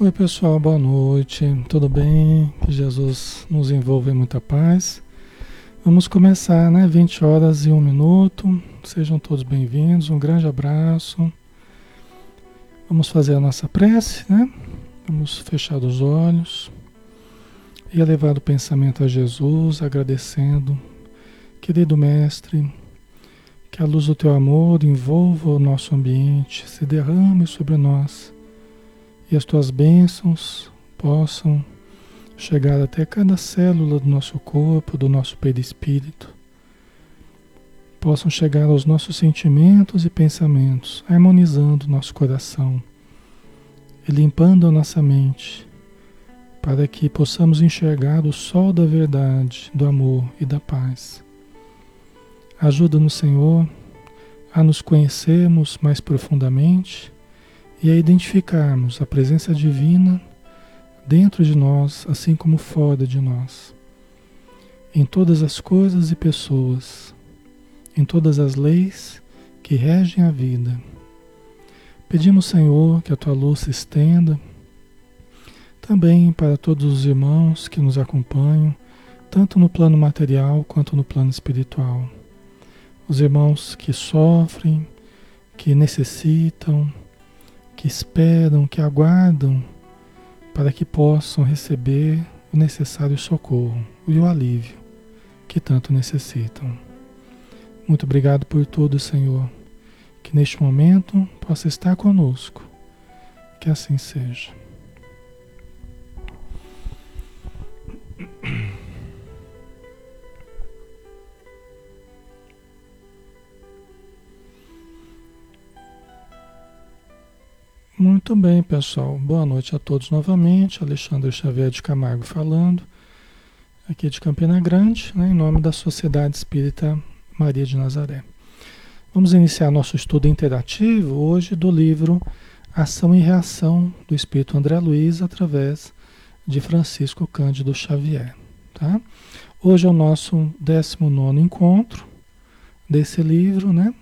Oi, pessoal, boa noite. Tudo bem? Que Jesus nos envolva em muita paz. Vamos começar, né? 20 horas e 1 minuto. Sejam todos bem-vindos. Um grande abraço. Vamos fazer a nossa prece, né? Vamos fechar os olhos e elevar o pensamento a Jesus, agradecendo. Querido Mestre, que a luz do Teu amor envolva o nosso ambiente, se derrame sobre nós e as tuas bênçãos possam chegar até cada célula do nosso corpo, do nosso perispírito, possam chegar aos nossos sentimentos e pensamentos, harmonizando nosso coração e limpando a nossa mente, para que possamos enxergar o sol da verdade, do amor e da paz. Ajuda-nos, Senhor, a nos conhecermos mais profundamente e a identificarmos a presença divina dentro de nós, assim como fora de nós, em todas as coisas e pessoas, em todas as leis que regem a vida. Pedimos, Senhor, que a tua luz se estenda também para todos os irmãos que nos acompanham, tanto no plano material quanto no plano espiritual. Os irmãos que sofrem, que necessitam, que esperam, que aguardam para que possam receber o necessário socorro e o alívio que tanto necessitam. Muito obrigado por tudo, Senhor. Que neste momento possa estar conosco. Que assim seja. Muito bem, pessoal. Boa noite a todos novamente. Alexandre Xavier de Camargo falando, aqui de Campina Grande, né, em nome da Sociedade Espírita Maria de Nazaré. Vamos iniciar nosso estudo interativo hoje do livro Ação e Reação do Espírito André Luiz através de Francisco Cândido Xavier. Tá? Hoje é o nosso 19 encontro desse livro, né?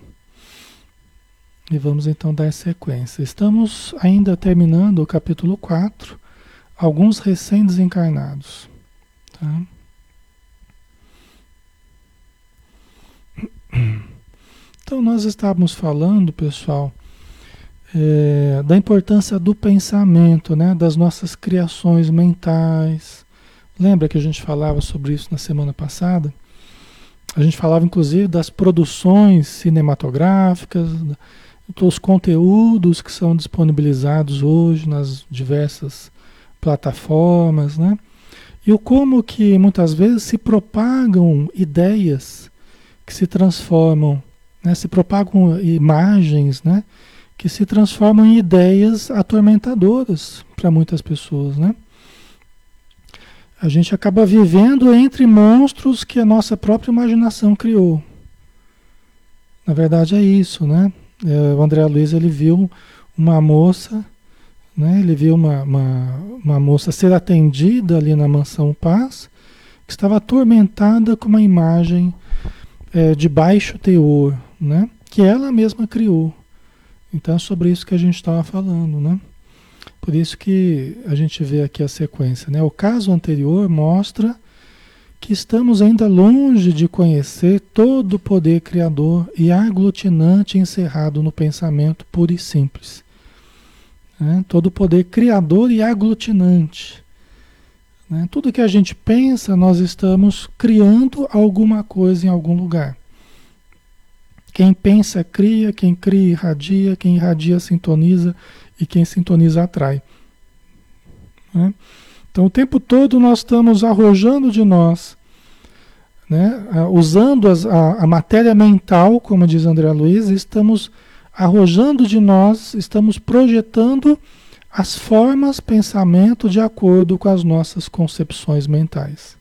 E vamos então dar sequência. Estamos ainda terminando o capítulo 4, alguns recém-desencarnados. Tá? Então, nós estávamos falando, pessoal, é, da importância do pensamento, né, das nossas criações mentais. Lembra que a gente falava sobre isso na semana passada? A gente falava, inclusive, das produções cinematográficas os conteúdos que são disponibilizados hoje nas diversas plataformas, né? E o como que muitas vezes se propagam ideias que se transformam, né? se propagam imagens, né? que se transformam em ideias atormentadoras para muitas pessoas, né? A gente acaba vivendo entre monstros que a nossa própria imaginação criou. Na verdade é isso, né? É, o André Luiz ele viu uma moça, né, ele viu uma, uma, uma moça ser atendida ali na mansão Paz, que estava atormentada com uma imagem é, de baixo teor, né, que ela mesma criou. Então é sobre isso que a gente estava falando, né? Por isso que a gente vê aqui a sequência, né? O caso anterior mostra que estamos ainda longe de conhecer todo o poder criador e aglutinante encerrado no pensamento puro e simples. Né? Todo o poder criador e aglutinante. Né? Tudo que a gente pensa, nós estamos criando alguma coisa em algum lugar. Quem pensa, cria, quem cria, irradia, quem irradia, sintoniza e quem sintoniza, atrai. Né? Então, o tempo todo nós estamos arrojando de nós, né, usando as, a, a, matéria mental, como diz André Luiz, estamos arrojando de nós, estamos projetando as formas, pensamento de acordo com as nossas concepções mentais.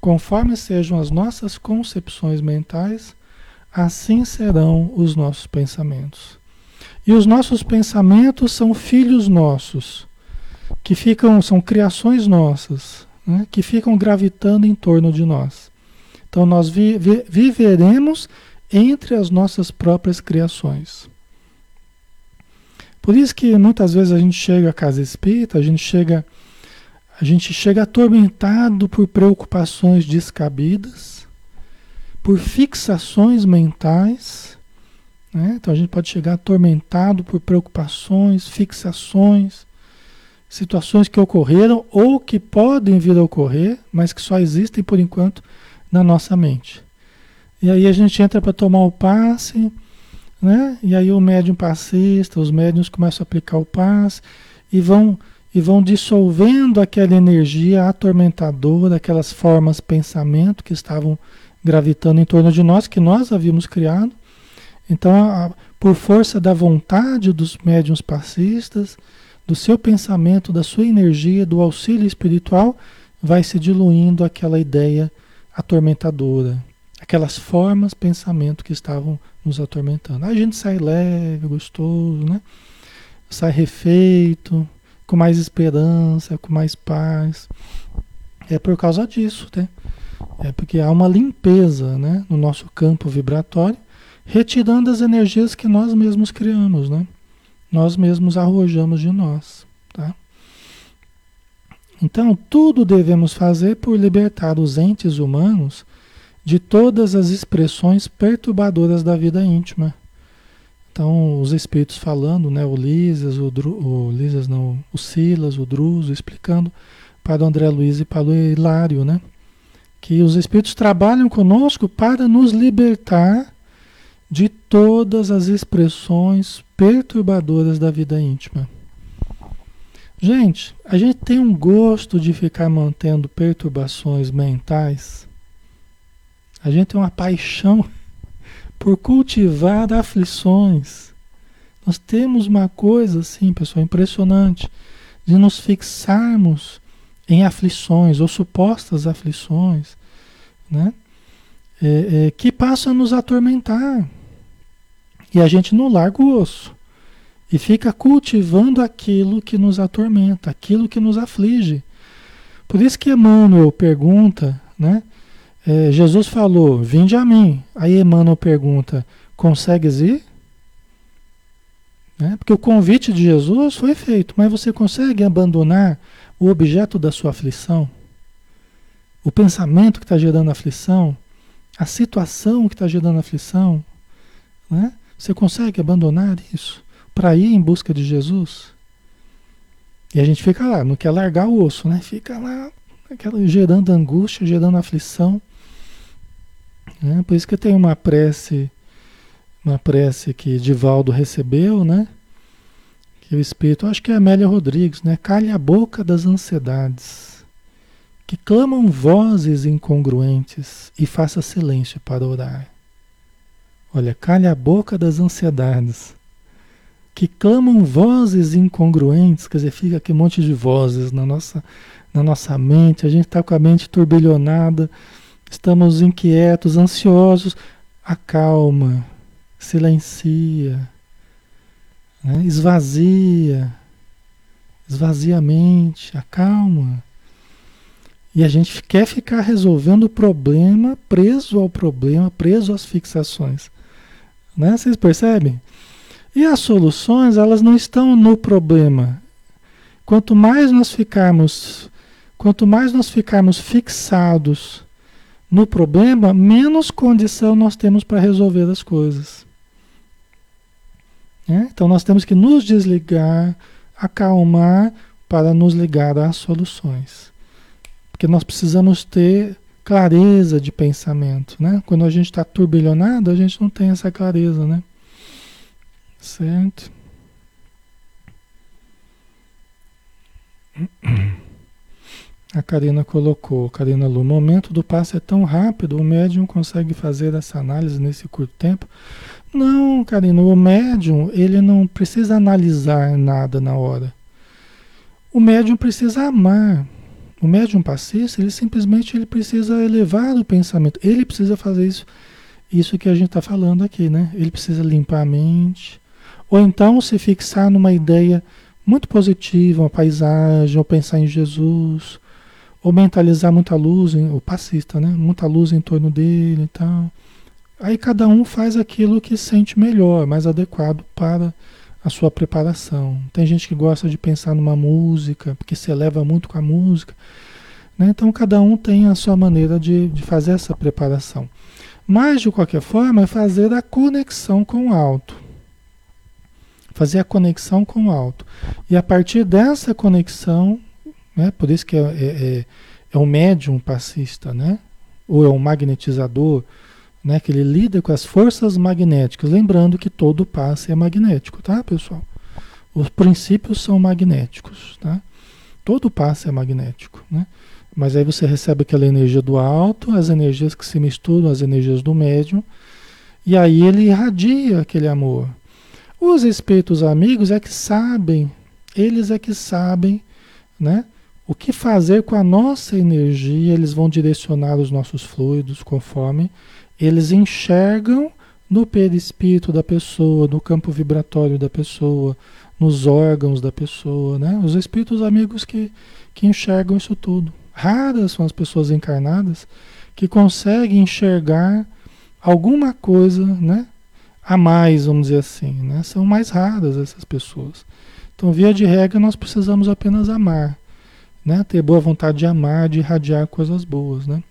Conforme sejam as nossas concepções mentais, assim serão os nossos pensamentos. E os nossos pensamentos são filhos nossos que ficam, são criações nossas, né, que ficam gravitando em torno de nós. Então nós vi, vi, viveremos entre as nossas próprias criações. Por isso que muitas vezes a gente chega à casa espírita, a gente chega, a gente chega atormentado por preocupações descabidas, por fixações mentais. Né? Então a gente pode chegar atormentado por preocupações, fixações, situações que ocorreram ou que podem vir a ocorrer, mas que só existem por enquanto na nossa mente. E aí a gente entra para tomar o passe né? E aí o médium passista, os médiums começam a aplicar o passe e vão e vão dissolvendo aquela energia atormentadora, aquelas formas pensamento que estavam gravitando em torno de nós, que nós havíamos criado. Então, a, por força da vontade dos médiums passistas, do seu pensamento, da sua energia, do auxílio espiritual, vai se diluindo aquela ideia atormentadora, aquelas formas pensamento que estavam nos atormentando. A gente sai leve, gostoso, né? Sai refeito, com mais esperança, com mais paz. É por causa disso, né? É porque há uma limpeza, né, no nosso campo vibratório, retirando as energias que nós mesmos criamos, né? Nós mesmos arrojamos de nós, tá? Então, tudo devemos fazer por libertar os entes humanos de todas as expressões perturbadoras da vida íntima. Então, os espíritos falando, né, o Lisas, o, Dru, o Lisas não, o Silas, o Druso, explicando para o André Luiz e para o Hilário, né, que os espíritos trabalham conosco para nos libertar de todas as expressões perturbadoras da vida íntima. Gente, a gente tem um gosto de ficar mantendo perturbações mentais a gente tem uma paixão por cultivar aflições. Nós temos uma coisa assim, pessoal, impressionante, de nos fixarmos em aflições ou supostas aflições, né? É, é, que passam a nos atormentar. E a gente não larga o osso. E fica cultivando aquilo que nos atormenta, aquilo que nos aflige. Por isso que Emmanuel pergunta, né? É, Jesus falou: Vinde a mim. Aí Emmanuel pergunta: Consegues ir? Né? Porque o convite de Jesus foi feito, mas você consegue abandonar o objeto da sua aflição? O pensamento que está gerando aflição? A situação que está gerando aflição? Né? Você consegue abandonar isso para ir em busca de Jesus? E a gente fica lá, não quer largar o osso, né? Fica lá aquela, gerando angústia, gerando aflição. Né? Por isso que tem uma prece, uma prece que Divaldo recebeu, né? Que o Espírito, acho que é Amélia Rodrigues, né? Calhe a boca das ansiedades, que clamam vozes incongruentes e faça silêncio para orar. Olha, calhe a boca das ansiedades, que clamam vozes incongruentes, quer dizer, fica aqui um monte de vozes na nossa, na nossa mente, a gente está com a mente turbilhonada, estamos inquietos, ansiosos, acalma, silencia, né? esvazia, esvazia a mente, acalma. E a gente quer ficar resolvendo o problema, preso ao problema, preso às fixações. Né? Vocês percebem? E as soluções, elas não estão no problema. Quanto mais nós ficarmos, quanto mais nós ficarmos fixados no problema, menos condição nós temos para resolver as coisas. É? Então nós temos que nos desligar, acalmar para nos ligar às soluções. Porque nós precisamos ter clareza de pensamento. Né? Quando a gente está turbilhonado, a gente não tem essa clareza. Né? Certo? A Karina colocou, Karina Lu, o momento do passe é tão rápido, o médium consegue fazer essa análise nesse curto tempo? Não, Karina, o médium, ele não precisa analisar nada na hora. O médium precisa amar. O médium passista, ele simplesmente ele precisa elevar o pensamento. Ele precisa fazer isso, isso que a gente está falando aqui, né? Ele precisa limpar a mente. Ou então se fixar numa ideia muito positiva, uma paisagem, ou pensar em Jesus, ou mentalizar muita luz, o passista, né? Muita luz em torno dele e tal. Aí cada um faz aquilo que sente melhor, mais adequado para a sua preparação. Tem gente que gosta de pensar numa música, porque se eleva muito com a música. Né? Então, cada um tem a sua maneira de, de fazer essa preparação. Mas, de qualquer forma, é fazer a conexão com o alto. Fazer a conexão com o alto. E a partir dessa conexão, né, por isso que é, é, é, é o médium passista, né? ou é um magnetizador, né, que ele lida com as forças magnéticas. Lembrando que todo passe é magnético, tá, pessoal? Os princípios são magnéticos, tá? Todo passe é magnético, né? Mas aí você recebe aquela energia do alto, as energias que se misturam, as energias do médium, e aí ele irradia aquele amor. Os espíritos amigos é que sabem, eles é que sabem, né? O que fazer com a nossa energia, eles vão direcionar os nossos fluidos conforme eles enxergam no perispírito da pessoa, no campo vibratório da pessoa, nos órgãos da pessoa, né? Os espíritos amigos que, que enxergam isso tudo. Raras são as pessoas encarnadas que conseguem enxergar alguma coisa, né? A mais, vamos dizer assim, né? São mais raras essas pessoas. Então, via de regra, nós precisamos apenas amar, né? Ter boa vontade de amar, de irradiar coisas boas, né?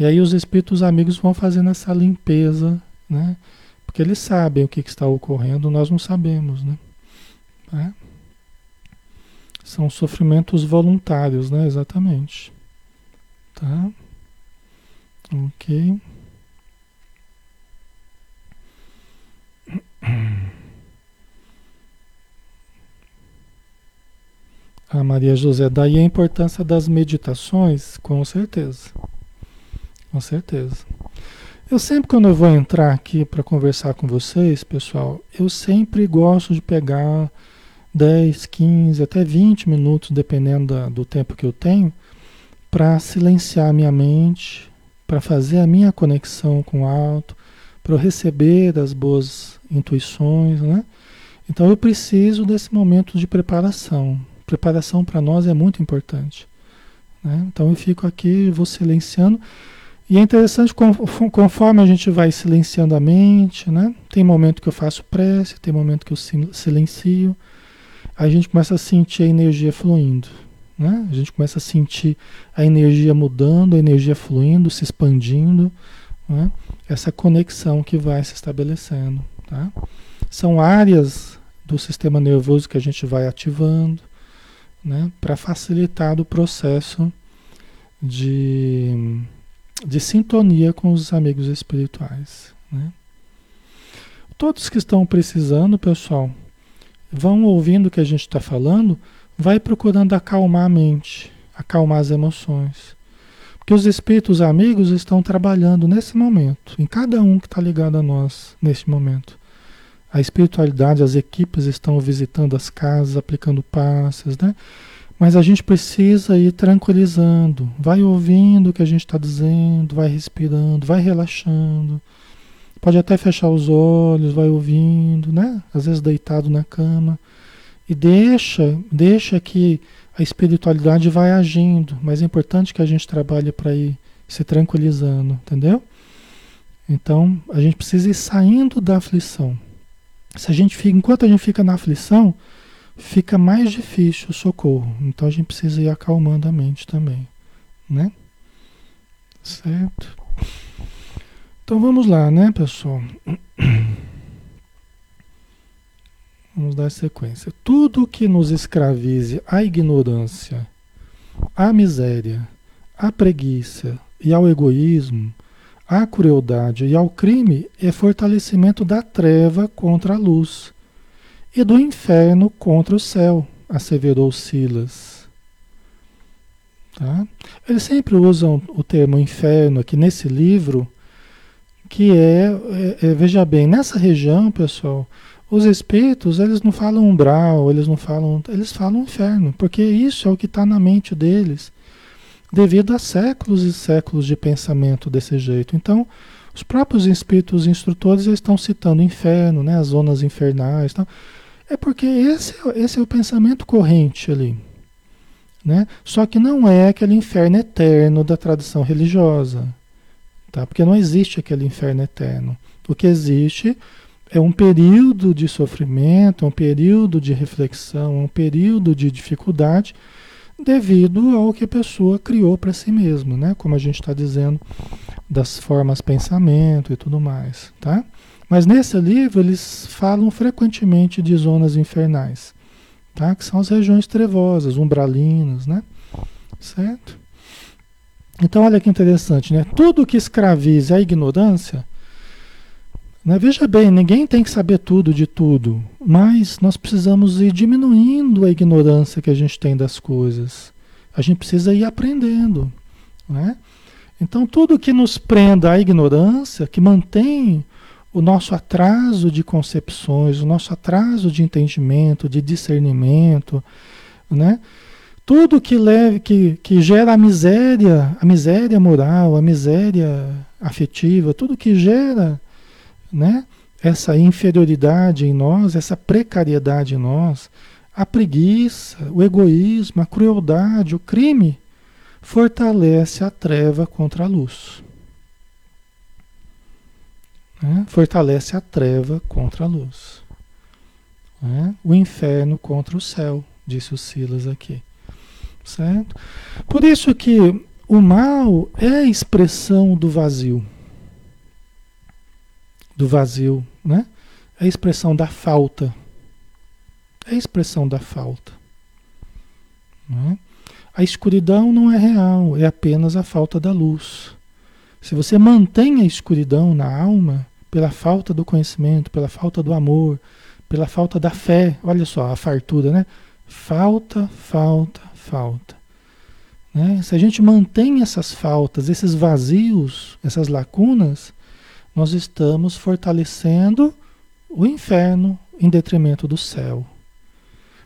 E aí os espíritos amigos vão fazendo essa limpeza, né? Porque eles sabem o que, que está ocorrendo, nós não sabemos, né? É? São sofrimentos voluntários, né? Exatamente. Tá? Ok. A Maria José, daí a importância das meditações, com certeza. Com certeza. Eu sempre, quando eu vou entrar aqui para conversar com vocês, pessoal, eu sempre gosto de pegar 10, 15, até 20 minutos, dependendo da, do tempo que eu tenho, para silenciar a minha mente, para fazer a minha conexão com o alto, para eu receber as boas intuições, né? Então eu preciso desse momento de preparação. Preparação para nós é muito importante. Né? Então eu fico aqui, vou silenciando. E é interessante conforme a gente vai silenciando a mente, né? Tem momento que eu faço prece, tem momento que eu silencio a gente começa a sentir a energia fluindo. Né? A gente começa a sentir a energia mudando, a energia fluindo, se expandindo. Né? Essa conexão que vai se estabelecendo. Tá? São áreas do sistema nervoso que a gente vai ativando né? para facilitar o processo de, de sintonia com os amigos espirituais. Né? Todos que estão precisando, pessoal, vão ouvindo o que a gente está falando, vai procurando acalmar a mente, acalmar as emoções. Porque os espíritos amigos estão trabalhando nesse momento, em cada um que está ligado a nós nesse momento. A espiritualidade, as equipes estão visitando as casas, aplicando passes, né? Mas a gente precisa ir tranquilizando, vai ouvindo o que a gente está dizendo, vai respirando, vai relaxando. Pode até fechar os olhos, vai ouvindo, né? Às vezes deitado na cama. E deixa, deixa que a espiritualidade vai agindo. Mas é importante que a gente trabalhe para ir se tranquilizando, entendeu? Então, a gente precisa ir saindo da aflição. Se a gente fica, enquanto a gente fica na aflição, fica mais difícil o socorro. Então a gente precisa ir acalmando a mente também, né? Certo? Então vamos lá, né, pessoal? Vamos dar sequência. Tudo que nos escravize à ignorância, à miséria, à preguiça e ao egoísmo, à crueldade e ao crime é fortalecimento da treva contra a luz e do inferno contra o céu, asseverou Silas. Tá? Eles sempre usam o termo inferno aqui nesse livro que é, é, é, veja bem, nessa região, pessoal, os espíritos, eles não falam umbral, eles não falam, eles falam inferno, porque isso é o que está na mente deles, devido a séculos e séculos de pensamento desse jeito. Então, os próprios espíritos instrutores estão citando inferno, né, as zonas infernais, então, é porque esse, esse é o pensamento corrente ali. Né? Só que não é aquele inferno eterno da tradição religiosa. Tá? Porque não existe aquele inferno eterno. O que existe É um período de sofrimento, é um período de reflexão, é um período de dificuldade devido ao que a pessoa criou para si mesma, né? Como a gente está dizendo das formas pensamento e tudo mais, tá? Mas nesse livro eles falam frequentemente de zonas infernais, tá? Que são as regiões trevosas, umbralinas, né? Certo? Então olha que interessante, né? Tudo que escravize a ignorância né? Veja bem, ninguém tem que saber tudo de tudo, mas nós precisamos ir diminuindo a ignorância que a gente tem das coisas. A gente precisa ir aprendendo. Né? Então, tudo que nos prenda à ignorância, que mantém o nosso atraso de concepções, o nosso atraso de entendimento, de discernimento, né? Tudo que leve, que, que gera a miséria, a miséria moral, a miséria afetiva, tudo que gera né? essa inferioridade em nós, essa precariedade em nós, a preguiça, o egoísmo, a crueldade, o crime, fortalece a treva contra a luz. Né? Fortalece a treva contra a luz. Né? O inferno contra o céu, disse o Silas aqui. Certo? Por isso que o mal é a expressão do vazio do vazio, né? É a expressão da falta. É a expressão da falta. Né? A escuridão não é real, é apenas a falta da luz. Se você mantém a escuridão na alma, pela falta do conhecimento, pela falta do amor, pela falta da fé, olha só a fartura, né? Falta, falta, falta. Né? Se a gente mantém essas faltas, esses vazios, essas lacunas, nós estamos fortalecendo o inferno em detrimento do céu.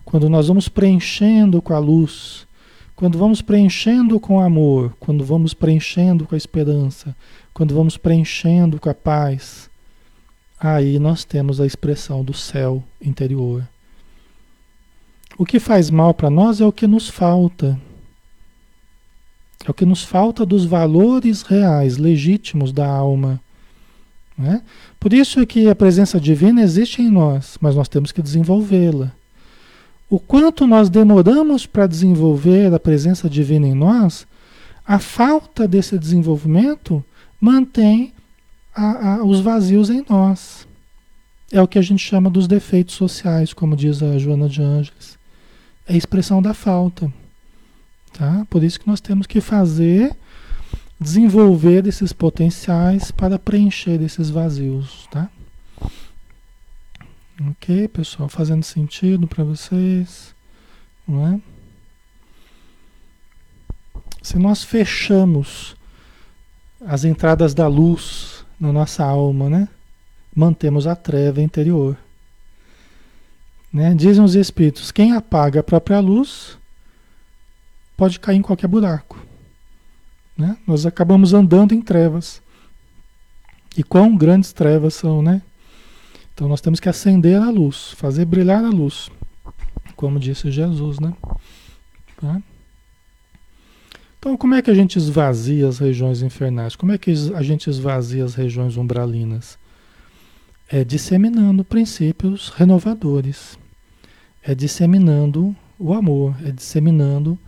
Quando nós vamos preenchendo com a luz, quando vamos preenchendo com amor, quando vamos preenchendo com a esperança, quando vamos preenchendo com a paz, aí nós temos a expressão do céu interior. O que faz mal para nós é o que nos falta. É o que nos falta dos valores reais, legítimos da alma né? Por isso que a presença divina existe em nós, mas nós temos que desenvolvê-la. O quanto nós demoramos para desenvolver a presença divina em nós, a falta desse desenvolvimento mantém a, a, os vazios em nós. É o que a gente chama dos defeitos sociais, como diz a Joana de Ângeles. É a expressão da falta. Tá? Por isso que nós temos que fazer desenvolver esses potenciais para preencher esses vazios, tá? Ok, pessoal, fazendo sentido para vocês, não é? Se nós fechamos as entradas da luz na nossa alma, né? Mantemos a treva interior. Né? Dizem os espíritos, quem apaga a própria luz pode cair em qualquer buraco. Né? Nós acabamos andando em trevas. E quão grandes trevas são, né? Então nós temos que acender a luz, fazer brilhar a luz, como disse Jesus, né? Tá? Então como é que a gente esvazia as regiões infernais? Como é que a gente esvazia as regiões umbralinas? É disseminando princípios renovadores, é disseminando o amor, é disseminando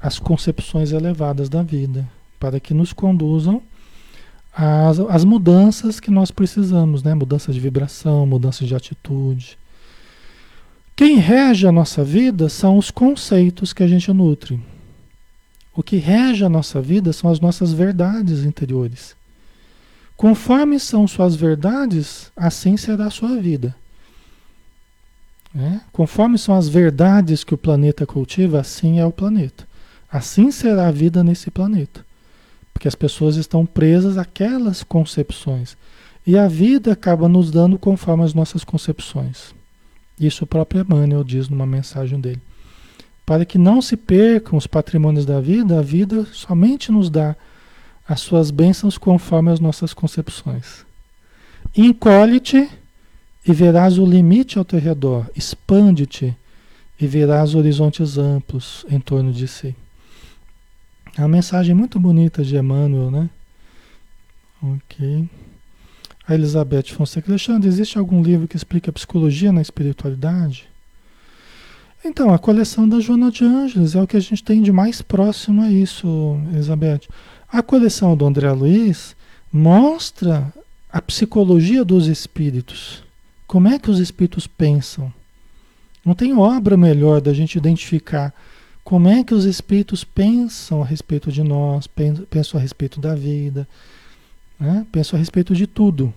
as concepções elevadas da vida, para que nos conduzam às, às mudanças que nós precisamos, né? Mudança de vibração, mudança de atitude. Quem rege a nossa vida são os conceitos que a gente nutre. O que rege a nossa vida são as nossas verdades interiores. Conforme são suas verdades, assim será a sua vida. É? Conforme são as verdades que o planeta cultiva, assim é o planeta. Assim será a vida nesse planeta. Porque as pessoas estão presas àquelas concepções. E a vida acaba nos dando conforme as nossas concepções. Isso o próprio Emmanuel diz numa mensagem dele. Para que não se percam os patrimônios da vida, a vida somente nos dá as suas bênçãos conforme as nossas concepções. Encolhe-te e verás o limite ao teu redor. Expande-te e verás horizontes amplos em torno de si. É uma mensagem muito bonita de Emmanuel, né? Ok. A Elizabeth Fonseca Alexandre, existe algum livro que explica a psicologia na espiritualidade? Então, a coleção da Joana de Ângeles é o que a gente tem de mais próximo a isso, Elizabeth. A coleção do André Luiz mostra a psicologia dos espíritos. Como é que os espíritos pensam? Não tem obra melhor da gente identificar como é que os espíritos pensam a respeito de nós, pensam a respeito da vida, né? pensam a respeito de tudo.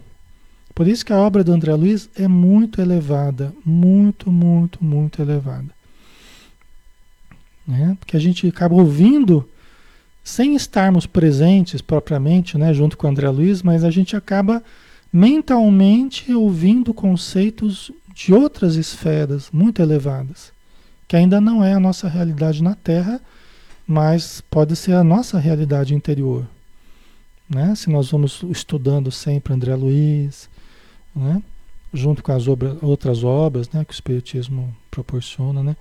Por isso que a obra do André Luiz é muito elevada, muito, muito, muito elevada. Né? Porque a gente acaba ouvindo sem estarmos presentes propriamente, né, junto com o André Luiz, mas a gente acaba mentalmente ouvindo conceitos de outras esferas muito elevadas, que ainda não é a nossa realidade na Terra, mas pode ser a nossa realidade interior. Né? Se nós vamos estudando sempre André Luiz, né? junto com as obras, outras obras né, que o Espiritismo proporciona. Né?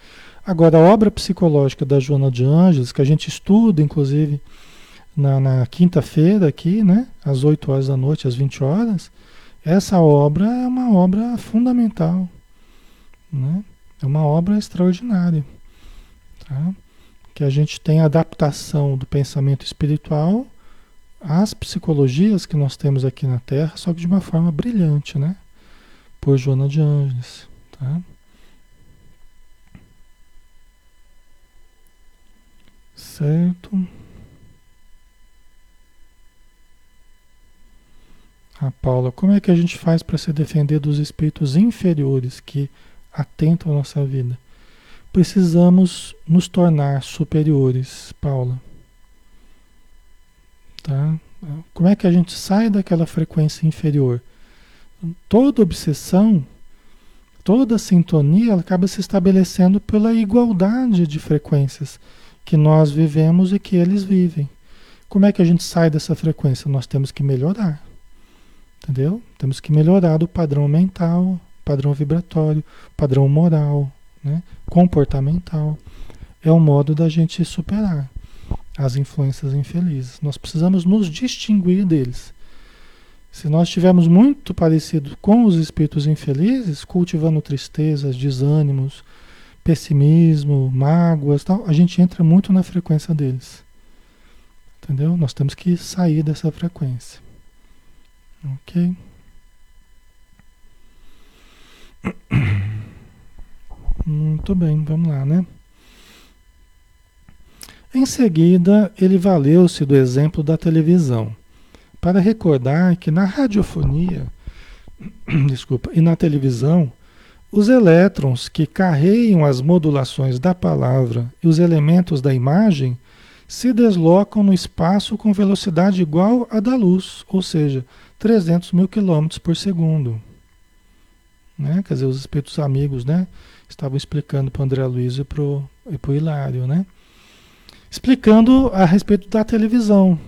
Agora, a obra psicológica da Joana de Ângeles, que a gente estuda, inclusive, na, na quinta-feira aqui, né, às 8 horas da noite, às 20 horas, essa obra é uma obra fundamental. Né? É uma obra extraordinária. Tá? Que a gente tem a adaptação do pensamento espiritual às psicologias que nós temos aqui na Terra, só que de uma forma brilhante, né? Por Joana de Ângeles. Tá? Certo. A Paula, como é que a gente faz para se defender dos espíritos inferiores que atentam a nossa vida? Precisamos nos tornar superiores, Paula. Tá? Como é que a gente sai daquela frequência inferior? Toda obsessão, toda sintonia, ela acaba se estabelecendo pela igualdade de frequências que nós vivemos e que eles vivem. Como é que a gente sai dessa frequência? Nós temos que melhorar. Entendeu? Temos que melhorar o padrão mental, padrão vibratório, padrão moral, né? comportamental. É o modo da gente superar as influências infelizes. Nós precisamos nos distinguir deles. Se nós estivermos muito parecidos com os espíritos infelizes, cultivando tristezas, desânimos, pessimismo, mágoas, tal, a gente entra muito na frequência deles. Entendeu? Nós temos que sair dessa frequência. Ok? Muito bem, vamos lá, né? Em seguida, ele valeu-se do exemplo da televisão para recordar que na radiofonia, desculpa, e na televisão, os elétrons que carregam as modulações da palavra e os elementos da imagem se deslocam no espaço com velocidade igual à da luz, ou seja, 300 mil quilômetros por segundo. Né? Quer dizer, os espíritos amigos né? estavam explicando para o André Luiz e para o Hilário, né? explicando a respeito da televisão,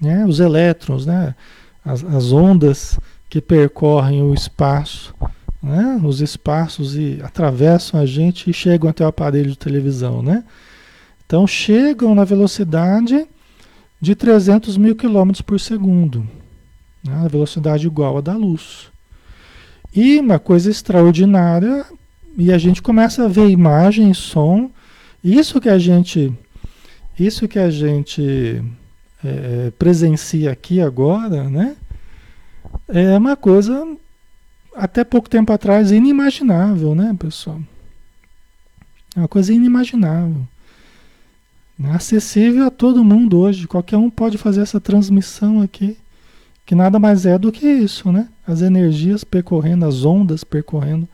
né? os elétrons, né? as, as ondas que percorrem o espaço né? os espaços e atravessam a gente e chegam até o aparelho de televisão, né? Então chegam na velocidade de 300 mil quilômetros por segundo, né? a velocidade igual à da luz. E uma coisa extraordinária, e a gente começa a ver imagem, som, isso que a gente, isso que a gente é, presencia aqui agora, né? É uma coisa até pouco tempo atrás inimaginável, né, pessoal? É uma coisa inimaginável. Né? Acessível a todo mundo hoje. Qualquer um pode fazer essa transmissão aqui. Que nada mais é do que isso, né? As energias percorrendo, as ondas percorrendo,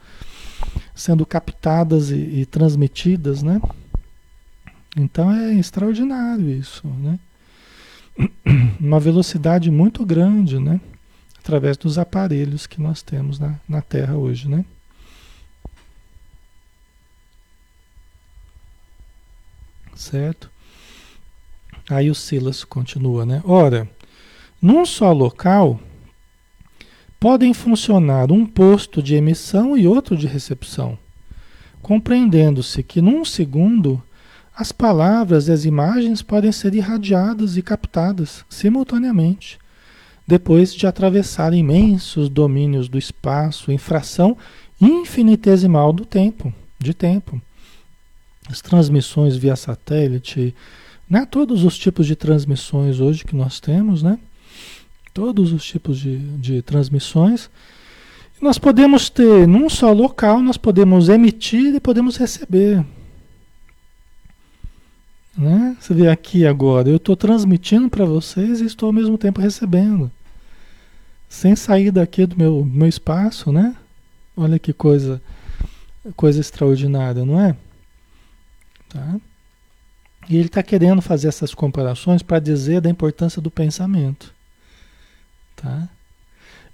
sendo captadas e, e transmitidas, né? Então é extraordinário isso, né? Uma velocidade muito grande, né? Através dos aparelhos que nós temos na, na Terra hoje, né? Certo? Aí o Silas continua, né? Ora, num só local podem funcionar um posto de emissão e outro de recepção, compreendendo-se que num segundo as palavras e as imagens podem ser irradiadas e captadas simultaneamente depois de atravessar imensos domínios do espaço em fração infinitesimal do tempo, de tempo. As transmissões via satélite, né? todos os tipos de transmissões hoje que nós temos, né? todos os tipos de, de transmissões. Nós podemos ter, num só local, nós podemos emitir e podemos receber. Né? Você vê aqui agora, eu estou transmitindo para vocês e estou ao mesmo tempo recebendo. Sem sair daqui do meu, meu espaço, né? Olha que coisa, coisa extraordinária, não é? Tá? E ele está querendo fazer essas comparações para dizer da importância do pensamento. Tá?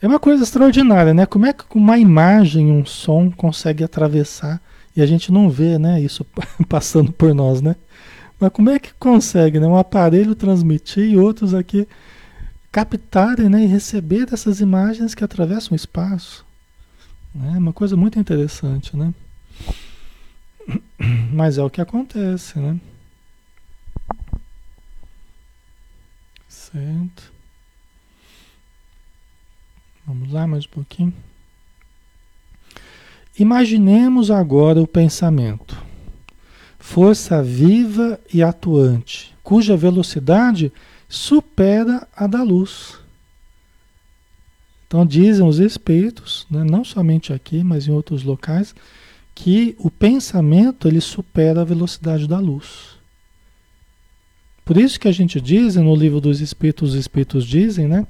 É uma coisa extraordinária, né? Como é que uma imagem, um som consegue atravessar e a gente não vê, né? Isso passando por nós, né? Mas como é que consegue, né? Um aparelho transmitir e outros aqui captarem, né? E receber dessas imagens que atravessam o espaço. É uma coisa muito interessante, né? Mas é o que acontece, né? Certo. Vamos lá mais um pouquinho. Imaginemos agora o pensamento. Força viva e atuante, cuja velocidade supera a da luz. Então dizem os espíritos, né, não somente aqui, mas em outros locais, que o pensamento ele supera a velocidade da luz. Por isso que a gente diz no livro dos espíritos, os espíritos dizem, né?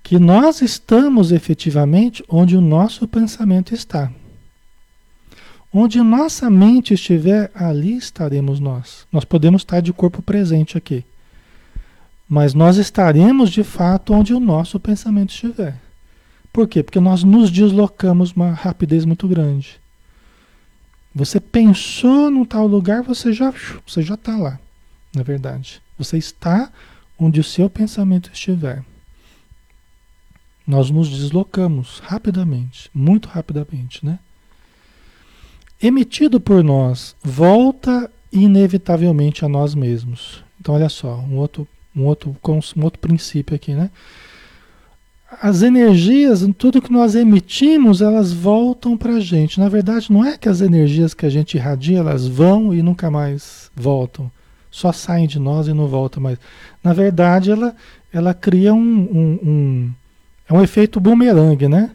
que nós estamos efetivamente onde o nosso pensamento está. Onde nossa mente estiver, ali estaremos nós. Nós podemos estar de corpo presente aqui. Mas nós estaremos de fato onde o nosso pensamento estiver. Por quê? Porque nós nos deslocamos uma rapidez muito grande. Você pensou num tal lugar, você já você já está lá, na verdade. Você está onde o seu pensamento estiver. Nós nos deslocamos rapidamente, muito rapidamente, né? Emitido por nós, volta inevitavelmente a nós mesmos. Então, olha só, um outro, um outro, um outro princípio aqui, né? As energias, tudo que nós emitimos, elas voltam para a gente. Na verdade, não é que as energias que a gente irradia, elas vão e nunca mais voltam. Só saem de nós e não voltam mais. Na verdade, ela, ela cria um, um, um é um efeito bumerangue, né?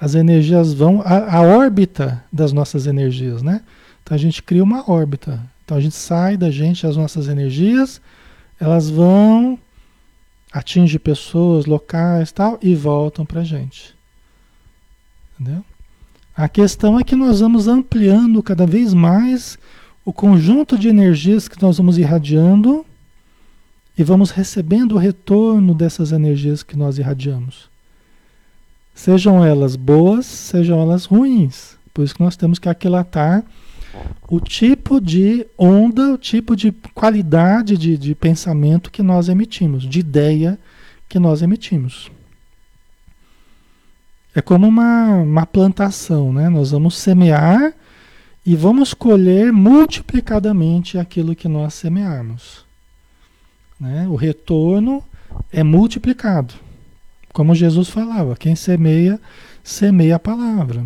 As energias vão. A, a, órbita das nossas energias, né? Então a gente cria uma órbita. Então a gente sai da gente, as nossas energias, elas vão, atingem pessoas, locais tal, e voltam para a gente. Entendeu? A questão é que nós vamos ampliando cada vez mais o conjunto de energias que nós vamos irradiando e vamos recebendo o retorno dessas energias que nós irradiamos. Sejam elas boas, sejam elas ruins. Por isso que nós temos que aquilatar o tipo de onda, o tipo de qualidade de, de pensamento que nós emitimos, de ideia que nós emitimos. É como uma, uma plantação, né? Nós vamos semear e vamos colher multiplicadamente aquilo que nós semearmos. Né? O retorno é multiplicado. Como Jesus falava, quem semeia, semeia a palavra.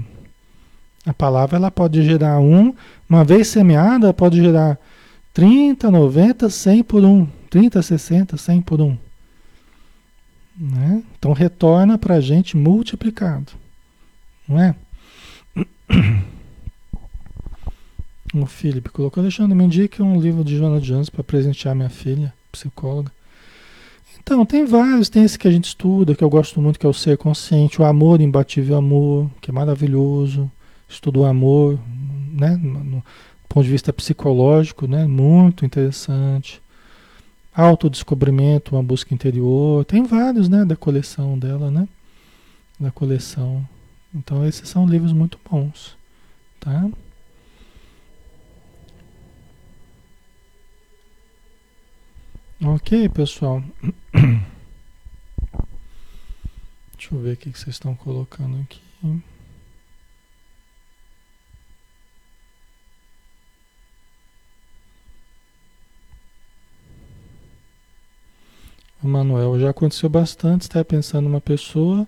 A palavra ela pode gerar um, uma vez semeada, pode gerar 30, 90, 100 por um. 30, 60, 100 por um. Né? Então retorna para a gente multiplicado. Não é? O Felipe colocou, Alexandre, me indique um livro de Joana Jones para presentear minha filha, psicóloga. Então, tem vários, tem esse que a gente estuda, que eu gosto muito, que é o Ser Consciente, o Amor, Imbatível Amor, que é maravilhoso, estudo o amor, né, no, ponto de vista psicológico, né, muito interessante. Autodescobrimento, uma busca interior, tem vários, né, da coleção dela, né, da coleção. Então, esses são livros muito bons, tá? Ok, pessoal. Deixa eu ver o que vocês estão colocando aqui. Manuel. Já aconteceu bastante estar pensando numa pessoa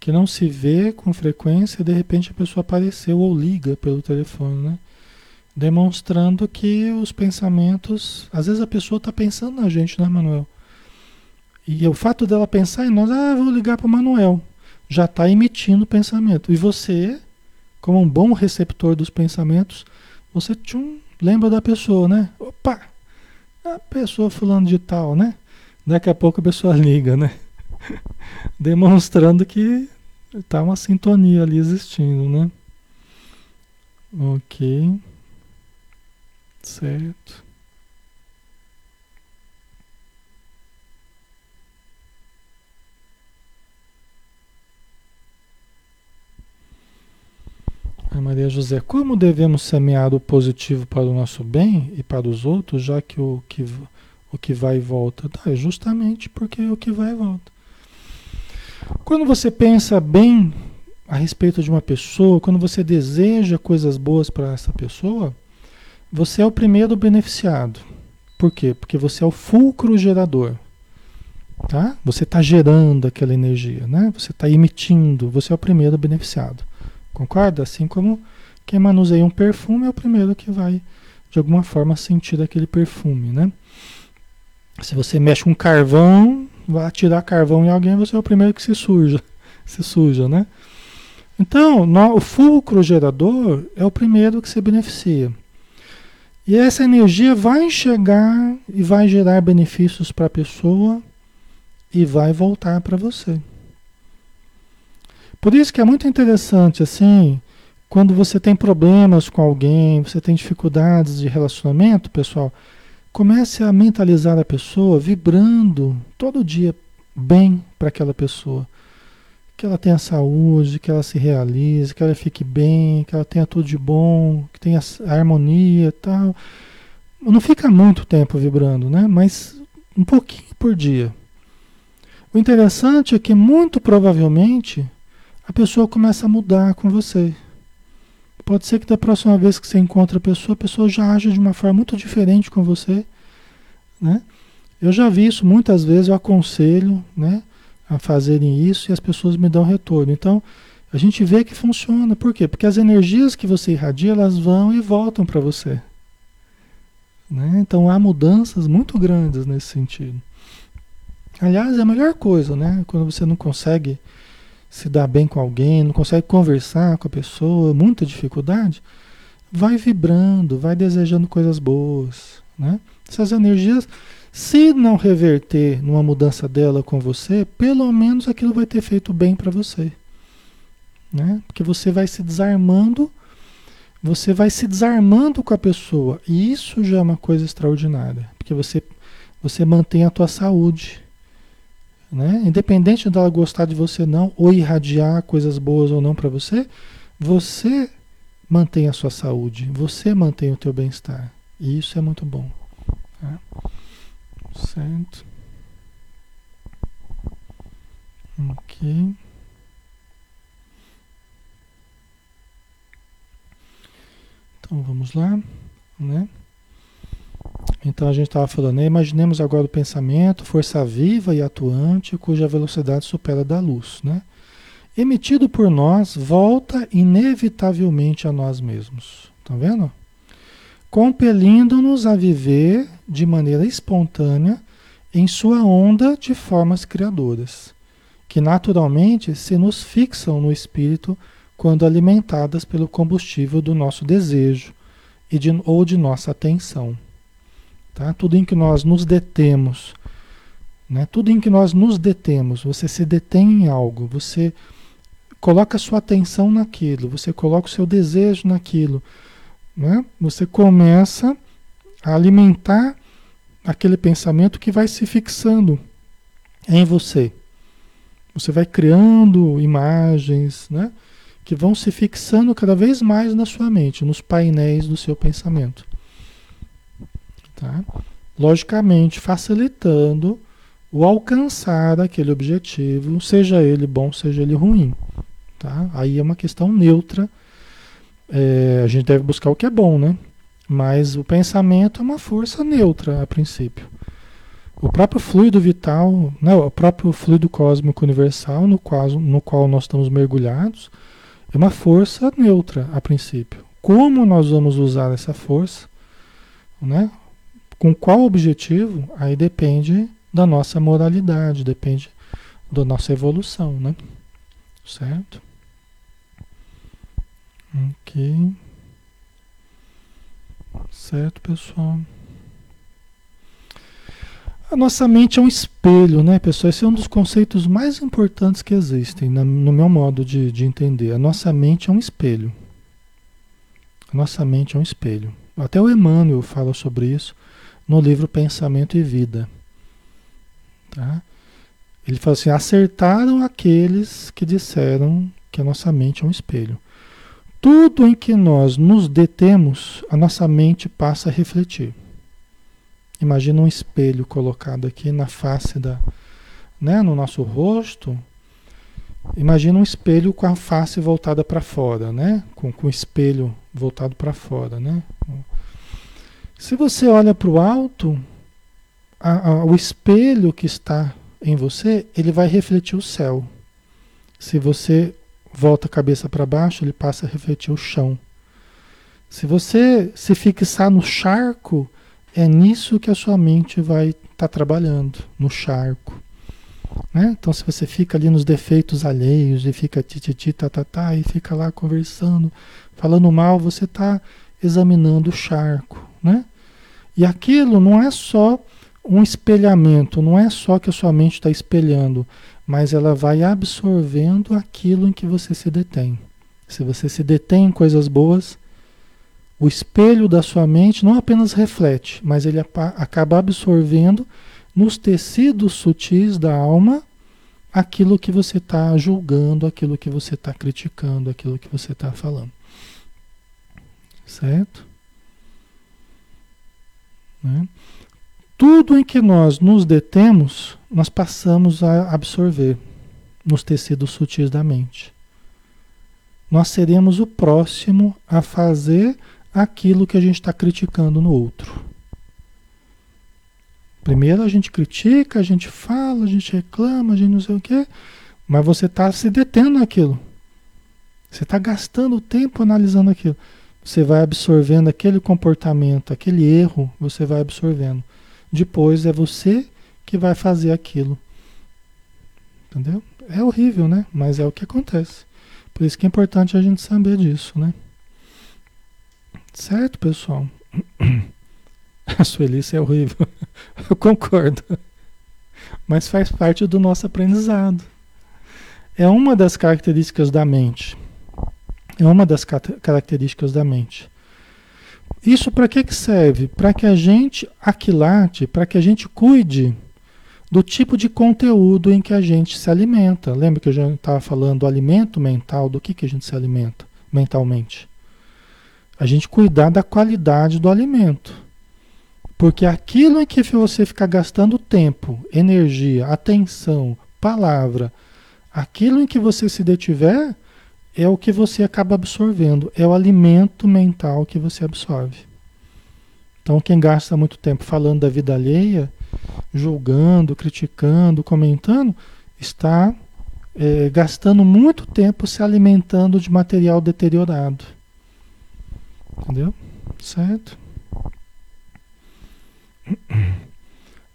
que não se vê com frequência e de repente a pessoa apareceu ou liga pelo telefone, né? Demonstrando que os pensamentos. Às vezes a pessoa está pensando na gente, né, Manuel? E o fato dela pensar em nós, ah, vou ligar para o Manuel, já está emitindo pensamento. E você, como um bom receptor dos pensamentos, você tchum, lembra da pessoa, né? Opa! A pessoa fulano de tal, né? Daqui a pouco a pessoa liga, né? Demonstrando que está uma sintonia ali existindo, né? Ok. Certo. A Maria José, como devemos semear o positivo para o nosso bem e para os outros, já que o que, o que vai e volta? é justamente porque é o que vai e volta. Quando você pensa bem a respeito de uma pessoa, quando você deseja coisas boas para essa pessoa, você é o primeiro beneficiado. Por quê? Porque você é o fulcro gerador. Tá? Você está gerando aquela energia, né? Você está emitindo, você é o primeiro beneficiado. Concorda? Assim como quem manuseia um perfume é o primeiro que vai, de alguma forma, sentir aquele perfume, né? Se você mexe com carvão, vai atirar carvão em alguém, você é o primeiro que se suja, se suja, né? Então, no, o fulcro gerador é o primeiro que se beneficia. E essa energia vai chegar e vai gerar benefícios para a pessoa e vai voltar para você. Por isso que é muito interessante, assim, quando você tem problemas com alguém, você tem dificuldades de relacionamento, pessoal, comece a mentalizar a pessoa vibrando todo dia bem para aquela pessoa. Que ela tenha saúde, que ela se realize, que ela fique bem, que ela tenha tudo de bom, que tenha harmonia e tal. Não fica muito tempo vibrando, né? Mas um pouquinho por dia. O interessante é que muito provavelmente a pessoa começa a mudar com você. Pode ser que da próxima vez que você encontra a pessoa, a pessoa já age de uma forma muito diferente com você, né? Eu já vi isso muitas vezes, eu aconselho, né, a fazerem isso e as pessoas me dão retorno. Então, a gente vê que funciona. Por quê? Porque as energias que você irradia, elas vão e voltam para você. Né? Então, há mudanças muito grandes nesse sentido. Aliás, é a melhor coisa, né? Quando você não consegue se dar bem com alguém, não consegue conversar com a pessoa, muita dificuldade, vai vibrando, vai desejando coisas boas, né? Essas energias, se não reverter numa mudança dela com você, pelo menos aquilo vai ter feito bem para você, né? Porque você vai se desarmando, você vai se desarmando com a pessoa, e isso já é uma coisa extraordinária, porque você você mantém a tua saúde, né? Independente dela gostar de você não, ou irradiar coisas boas ou não para você, você mantém a sua saúde, você mantém o teu bem-estar. E isso é muito bom. Tá? Certo. Ok. Então vamos lá, né? Então a gente estava falando, né? imaginemos agora o pensamento, força viva e atuante, cuja velocidade supera a da luz, né? Emitido por nós, volta inevitavelmente a nós mesmos. Tá vendo? Compelindo-nos a viver de maneira espontânea em sua onda de formas criadoras, que naturalmente se nos fixam no espírito quando alimentadas pelo combustível do nosso desejo e de, ou de nossa atenção. Tá? Tudo em que nós nos detemos, né? tudo em que nós nos detemos, você se detém em algo, você coloca sua atenção naquilo, você coloca o seu desejo naquilo, né? você começa a alimentar aquele pensamento que vai se fixando em você. Você vai criando imagens, né? Que vão se fixando cada vez mais na sua mente, nos painéis do seu pensamento. Tá? Logicamente, facilitando o alcançar aquele objetivo, seja ele bom, seja ele ruim. Tá? Aí é uma questão neutra. É, a gente deve buscar o que é bom, né? Mas o pensamento é uma força neutra a princípio. O próprio fluido vital, né, o próprio fluido cósmico universal no qual, no qual nós estamos mergulhados, é uma força neutra a princípio. Como nós vamos usar essa força, né? Com qual objetivo? Aí depende da nossa moralidade, depende da nossa evolução, né? Certo? Ok. Certo, pessoal. A nossa mente é um espelho, né, pessoal? Esse é um dos conceitos mais importantes que existem, no meu modo de, de entender. A nossa mente é um espelho. A nossa mente é um espelho. Até o Emmanuel fala sobre isso no livro Pensamento e Vida. Tá? Ele fala assim: acertaram aqueles que disseram que a nossa mente é um espelho. Tudo em que nós nos detemos, a nossa mente passa a refletir. Imagina um espelho colocado aqui na face da, né, no nosso rosto. Imagina um espelho com a face voltada para fora, né? Com, com o espelho voltado para fora, né? Se você olha para o alto, a, a, o espelho que está em você, ele vai refletir o céu. Se você volta a cabeça para baixo, ele passa a refletir o chão. Se você se fixar no charco, é nisso que a sua mente vai estar tá trabalhando, no charco. Né? Então, se você fica ali nos defeitos alheios e fica tititi, tatatá, tá, tá, e fica lá conversando, falando mal, você está examinando o charco. Né? E aquilo não é só um espelhamento, não é só que a sua mente está espelhando, mas ela vai absorvendo aquilo em que você se detém. Se você se detém em coisas boas, o espelho da sua mente não apenas reflete, mas ele acaba absorvendo nos tecidos sutis da alma aquilo que você está julgando, aquilo que você está criticando, aquilo que você está falando. Certo? Né? Tudo em que nós nos detemos, nós passamos a absorver nos tecidos sutis da mente. Nós seremos o próximo a fazer aquilo que a gente está criticando no outro. Primeiro a gente critica, a gente fala, a gente reclama, a gente não sei o quê, mas você está se detendo naquilo. Você está gastando tempo analisando aquilo. Você vai absorvendo aquele comportamento, aquele erro, você vai absorvendo. Depois é você que vai fazer aquilo. Entendeu? É horrível, né? Mas é o que acontece. Por isso que é importante a gente saber disso, né? Certo, pessoal? A Suelice é horrível. Eu concordo. Mas faz parte do nosso aprendizado. É uma das características da mente. É uma das características da mente. Isso para que, que serve? Para que a gente aquilate, para que a gente cuide do tipo de conteúdo em que a gente se alimenta. Lembra que eu já estava falando do alimento mental, do que, que a gente se alimenta mentalmente? A gente cuidar da qualidade do alimento. Porque aquilo em que você ficar gastando tempo, energia, atenção, palavra, aquilo em que você se detiver, é o que você acaba absorvendo, é o alimento mental que você absorve. Então, quem gasta muito tempo falando da vida alheia, julgando, criticando, comentando, está é, gastando muito tempo se alimentando de material deteriorado. Entendeu? Certo?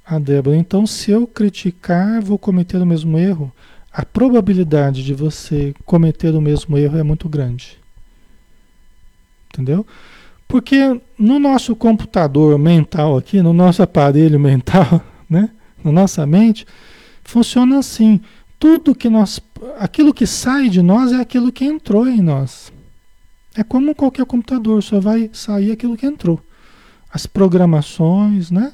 A Débora, então se eu criticar, vou cometer o mesmo erro? A probabilidade de você cometer o mesmo erro é muito grande. Entendeu? Porque no nosso computador mental aqui, no nosso aparelho mental, né? Na nossa mente, funciona assim. Tudo que nós. Aquilo que sai de nós é aquilo que entrou em nós. É como qualquer computador, só vai sair aquilo que entrou. As programações, né?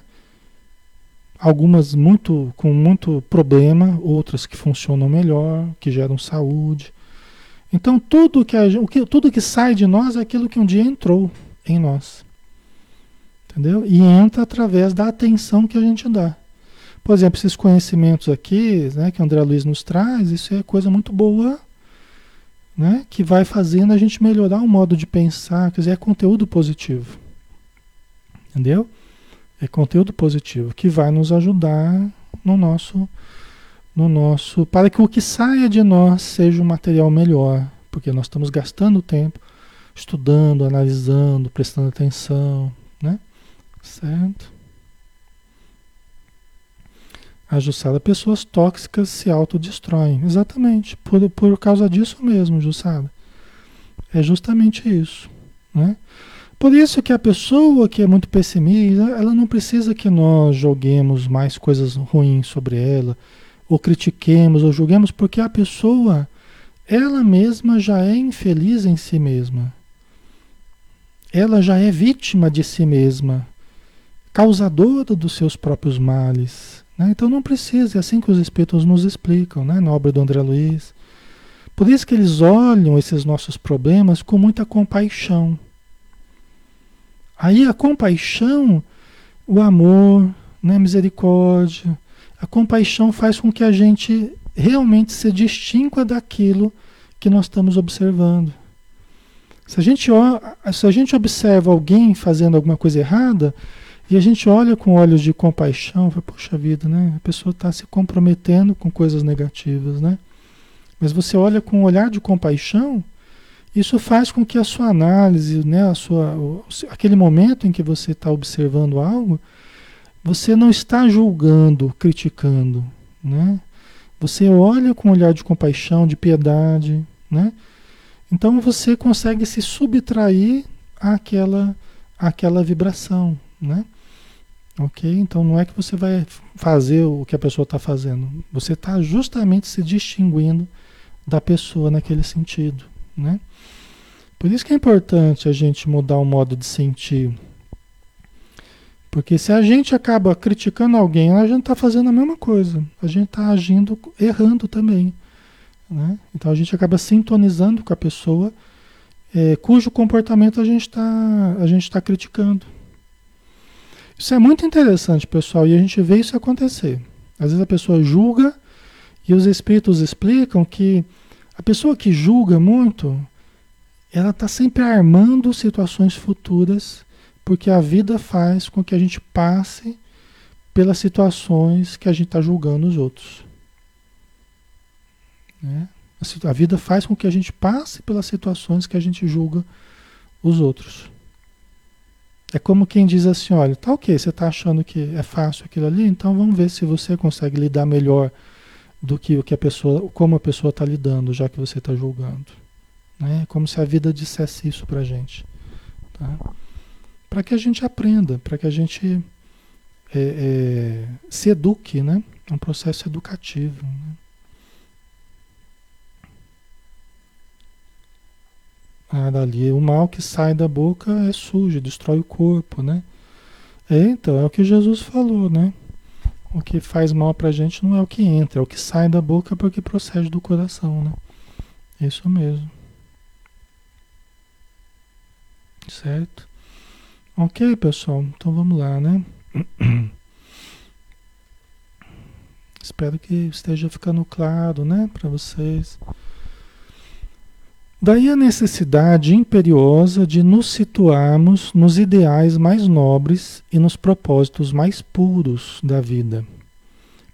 Algumas muito com muito problema, outras que funcionam melhor, que geram saúde. Então tudo que, a, que tudo que sai de nós é aquilo que um dia entrou em nós. Entendeu? E entra através da atenção que a gente dá. Por exemplo, esses conhecimentos aqui, né, que André Luiz nos traz, isso é coisa muito boa né, que vai fazendo a gente melhorar o modo de pensar, quer dizer, é conteúdo positivo. Entendeu? É conteúdo positivo que vai nos ajudar no nosso no nosso para que o que saia de nós seja um material melhor, porque nós estamos gastando tempo estudando, analisando, prestando atenção, né? Certo? A pessoas tóxicas se autodestroem. Exatamente. Por, por causa disso mesmo, Jussada. É justamente isso. Né? Por isso que a pessoa que é muito pessimista, ela não precisa que nós joguemos mais coisas ruins sobre ela, ou critiquemos, ou julguemos, porque a pessoa, ela mesma já é infeliz em si mesma. Ela já é vítima de si mesma, causadora dos seus próprios males. Né? Então não precisa, é assim que os espíritos nos explicam, né? na obra do André Luiz. Por isso que eles olham esses nossos problemas com muita compaixão. Aí a compaixão, o amor, né, a misericórdia, a compaixão faz com que a gente realmente se distinga daquilo que nós estamos observando. Se a gente, se a gente observa alguém fazendo alguma coisa errada, e a gente olha com olhos de compaixão, fala, poxa vida, né? A pessoa está se comprometendo com coisas negativas, né? Mas você olha com um olhar de compaixão, isso faz com que a sua análise, né, a sua, aquele momento em que você está observando algo, você não está julgando, criticando, né? Você olha com um olhar de compaixão, de piedade, né? Então você consegue se subtrair àquela, àquela vibração, né? Ok? Então não é que você vai fazer o que a pessoa está fazendo. Você está justamente se distinguindo da pessoa naquele sentido. Né? Por isso que é importante a gente mudar o modo de sentir. Porque se a gente acaba criticando alguém, a gente está fazendo a mesma coisa. A gente está agindo errando também. Né? Então a gente acaba sintonizando com a pessoa é, cujo comportamento a gente está tá criticando. Isso é muito interessante, pessoal, e a gente vê isso acontecer. Às vezes a pessoa julga e os espíritos explicam que a pessoa que julga muito, ela está sempre armando situações futuras, porque a vida faz com que a gente passe pelas situações que a gente está julgando os outros. Né? A vida faz com que a gente passe pelas situações que a gente julga os outros. É como quem diz assim, olha, tá ok, você está achando que é fácil aquilo ali, então vamos ver se você consegue lidar melhor do que o que a pessoa, como a pessoa está lidando, já que você está julgando. Né? Como se a vida dissesse isso para gente. Tá? Para que a gente aprenda, para que a gente é, é, se eduque, né? É um processo educativo. Né? Ah, dali, o mal que sai da boca é sujo, destrói o corpo, né? É, então, é o que Jesus falou, né? O que faz mal pra gente não é o que entra, é o que sai da boca porque procede do coração, né? Isso mesmo. Certo? Ok, pessoal, então vamos lá, né? Espero que esteja ficando claro, né, para vocês. Daí a necessidade imperiosa de nos situarmos nos ideais mais nobres e nos propósitos mais puros da vida.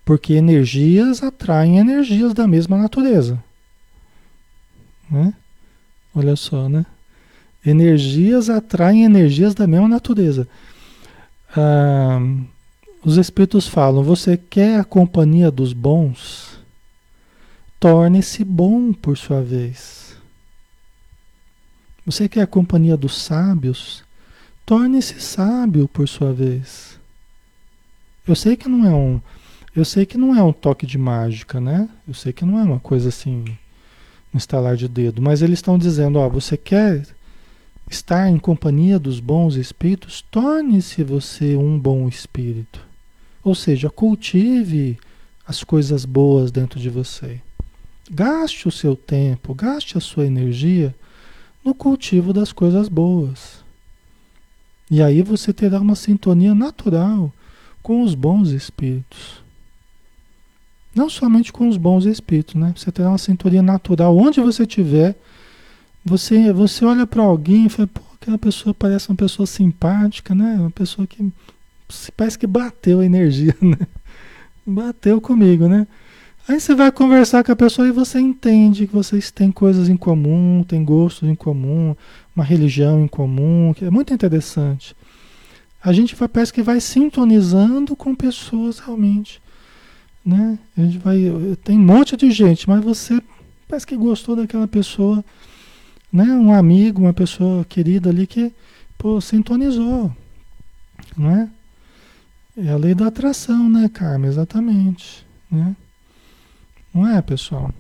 Porque energias atraem energias da mesma natureza. Né? Olha só, né? Energias atraem energias da mesma natureza. Ah, os espíritos falam: você quer a companhia dos bons? Torne-se bom por sua vez. Você quer a companhia dos sábios? Torne-se sábio por sua vez. Eu sei que não é um, eu sei que não é um toque de mágica, né? Eu sei que não é uma coisa assim, um estalar de dedo, mas eles estão dizendo, ó, você quer estar em companhia dos bons espíritos? Torne-se você um bom espírito. Ou seja, cultive as coisas boas dentro de você. Gaste o seu tempo, gaste a sua energia no cultivo das coisas boas. E aí você terá uma sintonia natural com os bons espíritos. Não somente com os bons espíritos, né? Você terá uma sintonia natural onde você estiver. Você, você olha para alguém e fala, pô, aquela pessoa parece uma pessoa simpática, né? Uma pessoa que parece que bateu a energia, né? Bateu comigo, né? Aí você vai conversar com a pessoa e você entende que vocês têm coisas em comum, têm gostos em comum, uma religião em comum, que é muito interessante. A gente vai, parece que vai sintonizando com pessoas realmente, né? A gente vai, tem um monte de gente, mas você parece que gostou daquela pessoa, né? Um amigo, uma pessoa querida ali que, pô, sintonizou, não é? É a lei da atração, né, Carmen? Exatamente. Né? Não é, pessoal?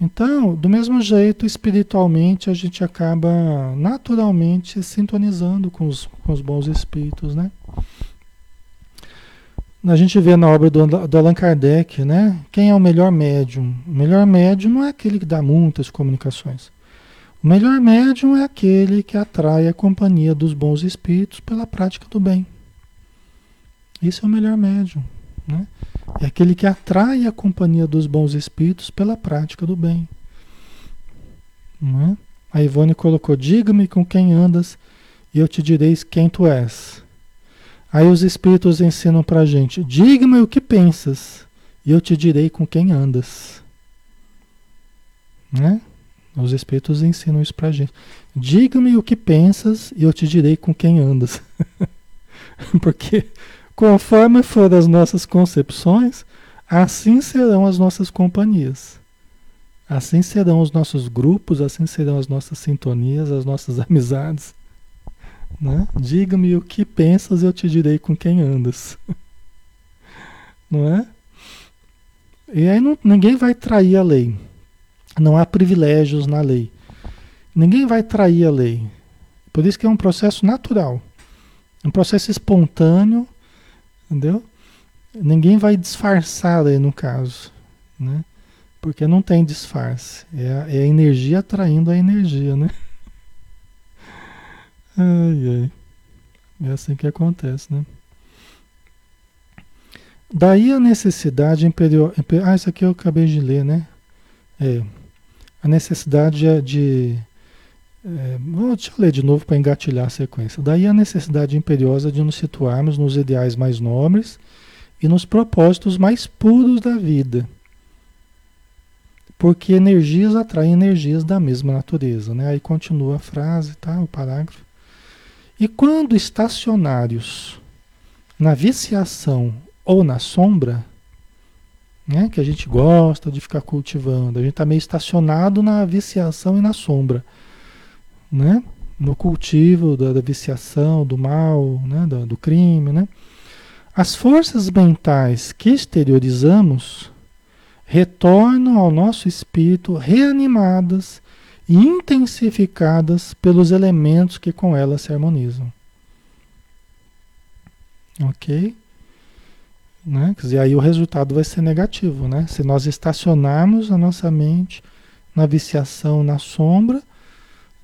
Então, do mesmo jeito, espiritualmente, a gente acaba naturalmente sintonizando com os, com os bons espíritos, né? A gente vê na obra do, do Allan Kardec, né? Quem é o melhor médium? O melhor médium não é aquele que dá muitas comunicações. O melhor médium é aquele que atrai a companhia dos bons espíritos pela prática do bem. Isso é o melhor médium. Né? É aquele que atrai a companhia dos bons espíritos pela prática do bem. Né? A Ivone colocou: Diga-me com quem andas e eu te direi quem tu és. Aí os espíritos ensinam para a gente: Diga-me o que pensas e eu te direi com quem andas. Né? Os espíritos ensinam isso para a gente. Diga-me o que pensas e eu te direi com quem andas. Porque Conforme for as nossas concepções, assim serão as nossas companhias. Assim serão os nossos grupos, assim serão as nossas sintonias, as nossas amizades. Né? Diga-me o que pensas, eu te direi com quem andas. Não é? E aí não, ninguém vai trair a lei. Não há privilégios na lei. Ninguém vai trair a lei. Por isso que é um processo natural. Um processo espontâneo Entendeu? Ninguém vai disfarçar aí no caso, né? Porque não tem disfarce. É a, é a energia atraindo a energia, né? Ai, ai. É assim que acontece, né? Daí a necessidade imperial. Ah, isso aqui eu acabei de ler, né? É. A necessidade é de é, deixa eu ler de novo para engatilhar a sequência. Daí a necessidade imperiosa de nos situarmos nos ideais mais nobres e nos propósitos mais puros da vida. Porque energias atraem energias da mesma natureza. Né? Aí continua a frase, tá? o parágrafo. E quando estacionários na viciação ou na sombra, né, que a gente gosta de ficar cultivando, a gente está meio estacionado na viciação e na sombra né? no cultivo da, da viciação, do mal, né? do, do crime. Né? As forças mentais que exteriorizamos retornam ao nosso espírito reanimadas e intensificadas pelos elementos que com elas se harmonizam. Ok? Né? Quer dizer, aí o resultado vai ser negativo, né? Se nós estacionarmos a nossa mente na viciação, na sombra,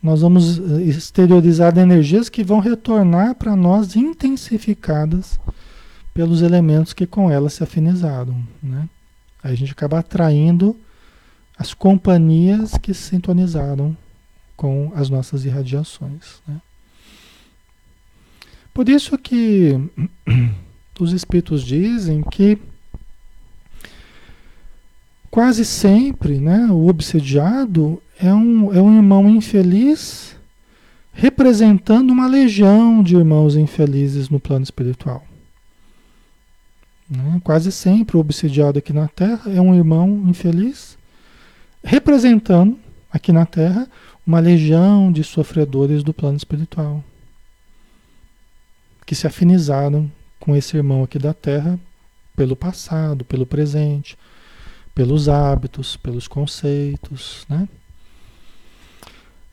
nós vamos eh, exteriorizar energias que vão retornar para nós intensificadas pelos elementos que com elas se afinizaram. Né? Aí a gente acaba atraindo as companhias que se sintonizaram com as nossas irradiações. Né? Por isso que os espíritos dizem que quase sempre né, o obsediado é um, é um irmão infeliz representando uma legião de irmãos infelizes no plano espiritual. Né? Quase sempre o obsidiado aqui na Terra é um irmão infeliz representando aqui na Terra uma legião de sofredores do plano espiritual que se afinizaram com esse irmão aqui da Terra pelo passado, pelo presente, pelos hábitos, pelos conceitos, né?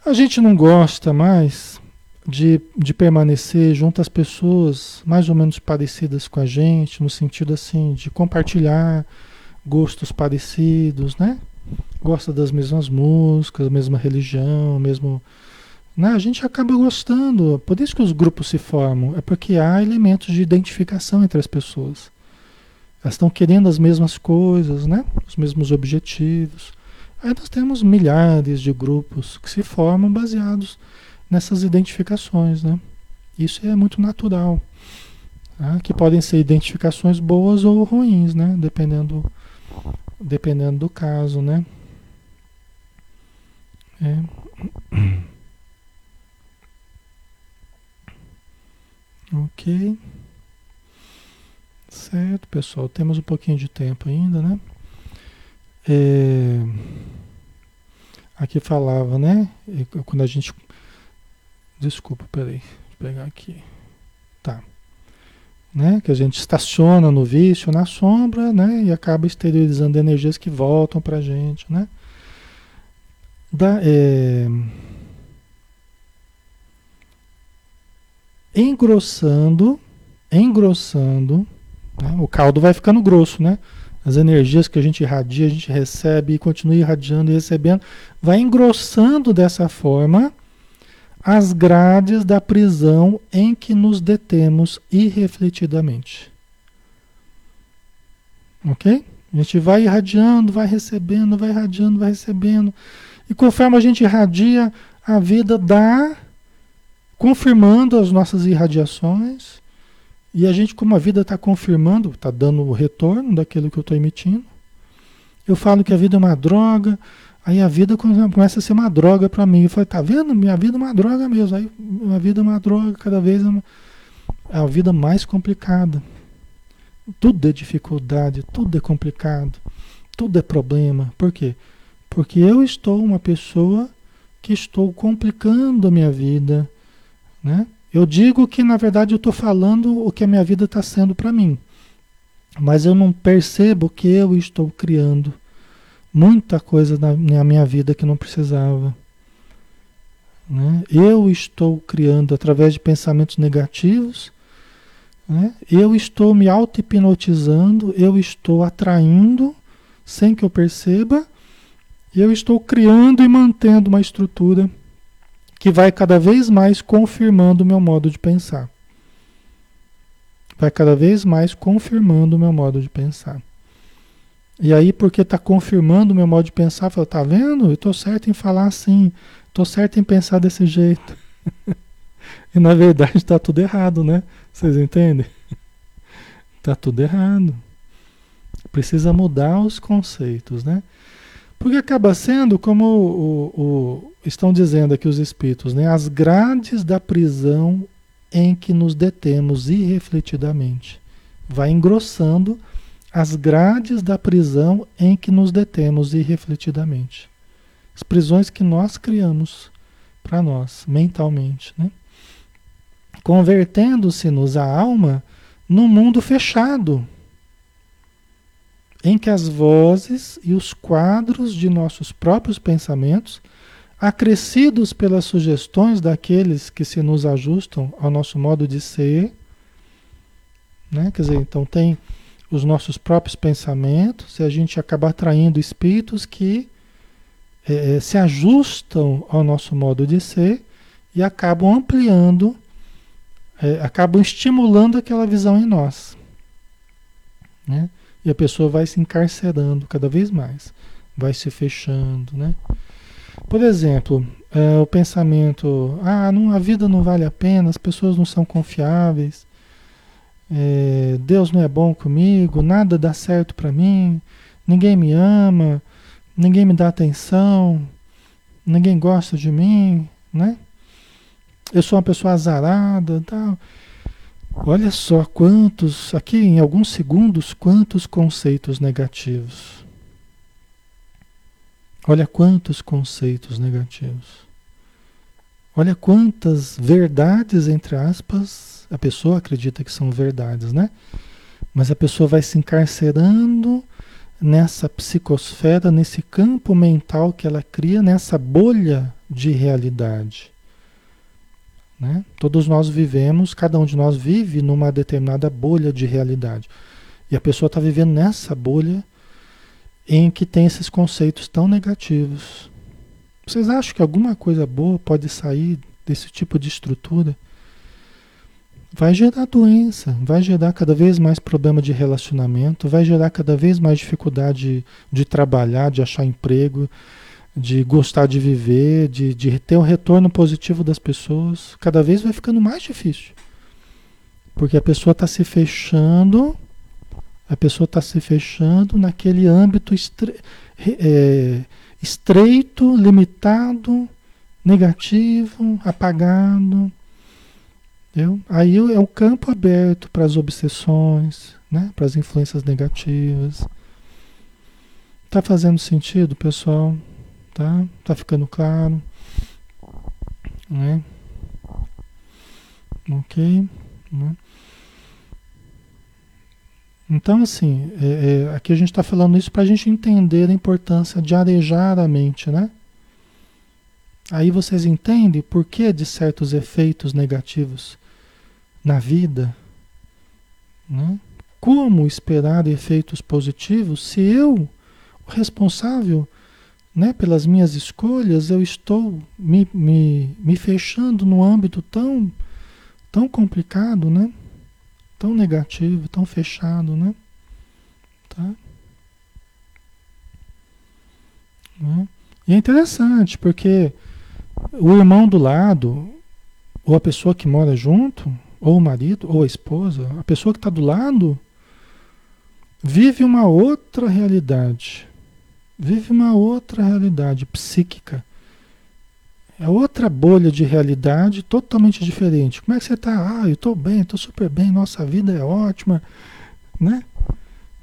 A gente não gosta mais de, de permanecer junto às pessoas mais ou menos parecidas com a gente, no sentido assim, de compartilhar gostos parecidos, né? Gosta das mesmas músicas, mesma religião, mesmo. Né? A gente acaba gostando. Por isso que os grupos se formam. É porque há elementos de identificação entre as pessoas. Elas estão querendo as mesmas coisas, né? Os mesmos objetivos. Aí nós temos milhares de grupos que se formam baseados nessas identificações, né? Isso é muito natural. Tá? Que podem ser identificações boas ou ruins, né? Dependendo, dependendo do caso, né? É. Ok. Certo, pessoal. Temos um pouquinho de tempo ainda, né? É... Aqui falava, né? Quando a gente. Desculpa, peraí. Vou pegar aqui. Tá. Né? Que a gente estaciona no vício, na sombra, né? E acaba exteriorizando energias que voltam pra gente, né? Da, é... Engrossando, engrossando, né? o caldo vai ficando grosso, né? As energias que a gente irradia, a gente recebe e continua irradiando e recebendo, vai engrossando dessa forma as grades da prisão em que nos detemos irrefletidamente. Ok? A gente vai irradiando, vai recebendo, vai irradiando, vai recebendo. E conforme a gente irradia, a vida dá, confirmando as nossas irradiações e a gente, como a vida está confirmando, está dando o retorno daquilo que eu estou emitindo. Eu falo que a vida é uma droga, aí a vida começa a ser uma droga para mim. Eu falo, tá vendo? Minha vida é uma droga mesmo. Aí a vida é uma droga, cada vez é, uma, é a vida mais complicada. Tudo é dificuldade, tudo é complicado, tudo é problema. Por quê? Porque eu estou uma pessoa que estou complicando a minha vida, né? Eu digo que na verdade eu estou falando o que a minha vida está sendo para mim, mas eu não percebo que eu estou criando muita coisa na, minha vida que não precisava. Né? Eu estou criando através de pensamentos negativos, né? eu estou me auto-hipnotizando, eu estou atraindo sem que eu perceba, eu estou criando e mantendo uma estrutura que vai cada vez mais confirmando o meu modo de pensar. Vai cada vez mais confirmando o meu modo de pensar. E aí, porque está confirmando o meu modo de pensar, fala, tá vendo? Eu estou certo em falar assim, estou certo em pensar desse jeito. e na verdade está tudo errado, né? Vocês entendem? Está tudo errado. Precisa mudar os conceitos, né? Porque acaba sendo, como o, o, estão dizendo aqui os espíritos, né? as grades da prisão em que nos detemos irrefletidamente. Vai engrossando as grades da prisão em que nos detemos irrefletidamente. As prisões que nós criamos para nós, mentalmente. Né? Convertendo-se-nos a alma num mundo fechado em que as vozes e os quadros de nossos próprios pensamentos, acrescidos pelas sugestões daqueles que se nos ajustam ao nosso modo de ser, né? quer dizer, então tem os nossos próprios pensamentos, e a gente acaba atraindo espíritos que é, se ajustam ao nosso modo de ser e acabam ampliando, é, acabam estimulando aquela visão em nós. Né? E a pessoa vai se encarcerando cada vez mais, vai se fechando, né? Por exemplo, é, o pensamento, ah, não, a vida não vale a pena, as pessoas não são confiáveis, é, Deus não é bom comigo, nada dá certo para mim, ninguém me ama, ninguém me dá atenção, ninguém gosta de mim, né? Eu sou uma pessoa azarada, tal. Olha só quantos, aqui em alguns segundos, quantos conceitos negativos. Olha quantos conceitos negativos. Olha quantas verdades, entre aspas, a pessoa acredita que são verdades, né? Mas a pessoa vai se encarcerando nessa psicosfera, nesse campo mental que ela cria, nessa bolha de realidade. Né? Todos nós vivemos, cada um de nós vive numa determinada bolha de realidade. E a pessoa está vivendo nessa bolha em que tem esses conceitos tão negativos. Vocês acham que alguma coisa boa pode sair desse tipo de estrutura? Vai gerar doença, vai gerar cada vez mais problema de relacionamento, vai gerar cada vez mais dificuldade de, de trabalhar, de achar emprego, de gostar de viver, de, de ter um retorno positivo das pessoas, cada vez vai ficando mais difícil. Porque a pessoa está se fechando, a pessoa está se fechando naquele âmbito estre é, estreito, limitado, negativo, apagado. Entendeu? Aí é o campo aberto para as obsessões, né? para as influências negativas. Tá fazendo sentido, pessoal? Tá? Tá ficando claro? Né? Ok? Né? Então, assim, é, é, aqui a gente está falando isso para a gente entender a importância de arejar a mente, né? Aí vocês entendem por que de certos efeitos negativos na vida, né? Como esperar efeitos positivos se eu, o responsável né, pelas minhas escolhas, eu estou me, me, me fechando num âmbito tão, tão complicado, né? Tão negativo, tão fechado, né? Tá? Né? E é interessante, porque o irmão do lado, ou a pessoa que mora junto, ou o marido, ou a esposa, a pessoa que está do lado, vive uma outra realidade. Vive uma outra realidade psíquica. É outra bolha de realidade totalmente diferente. Como é que você está? Ah, eu estou bem, estou super bem, nossa vida é ótima, né?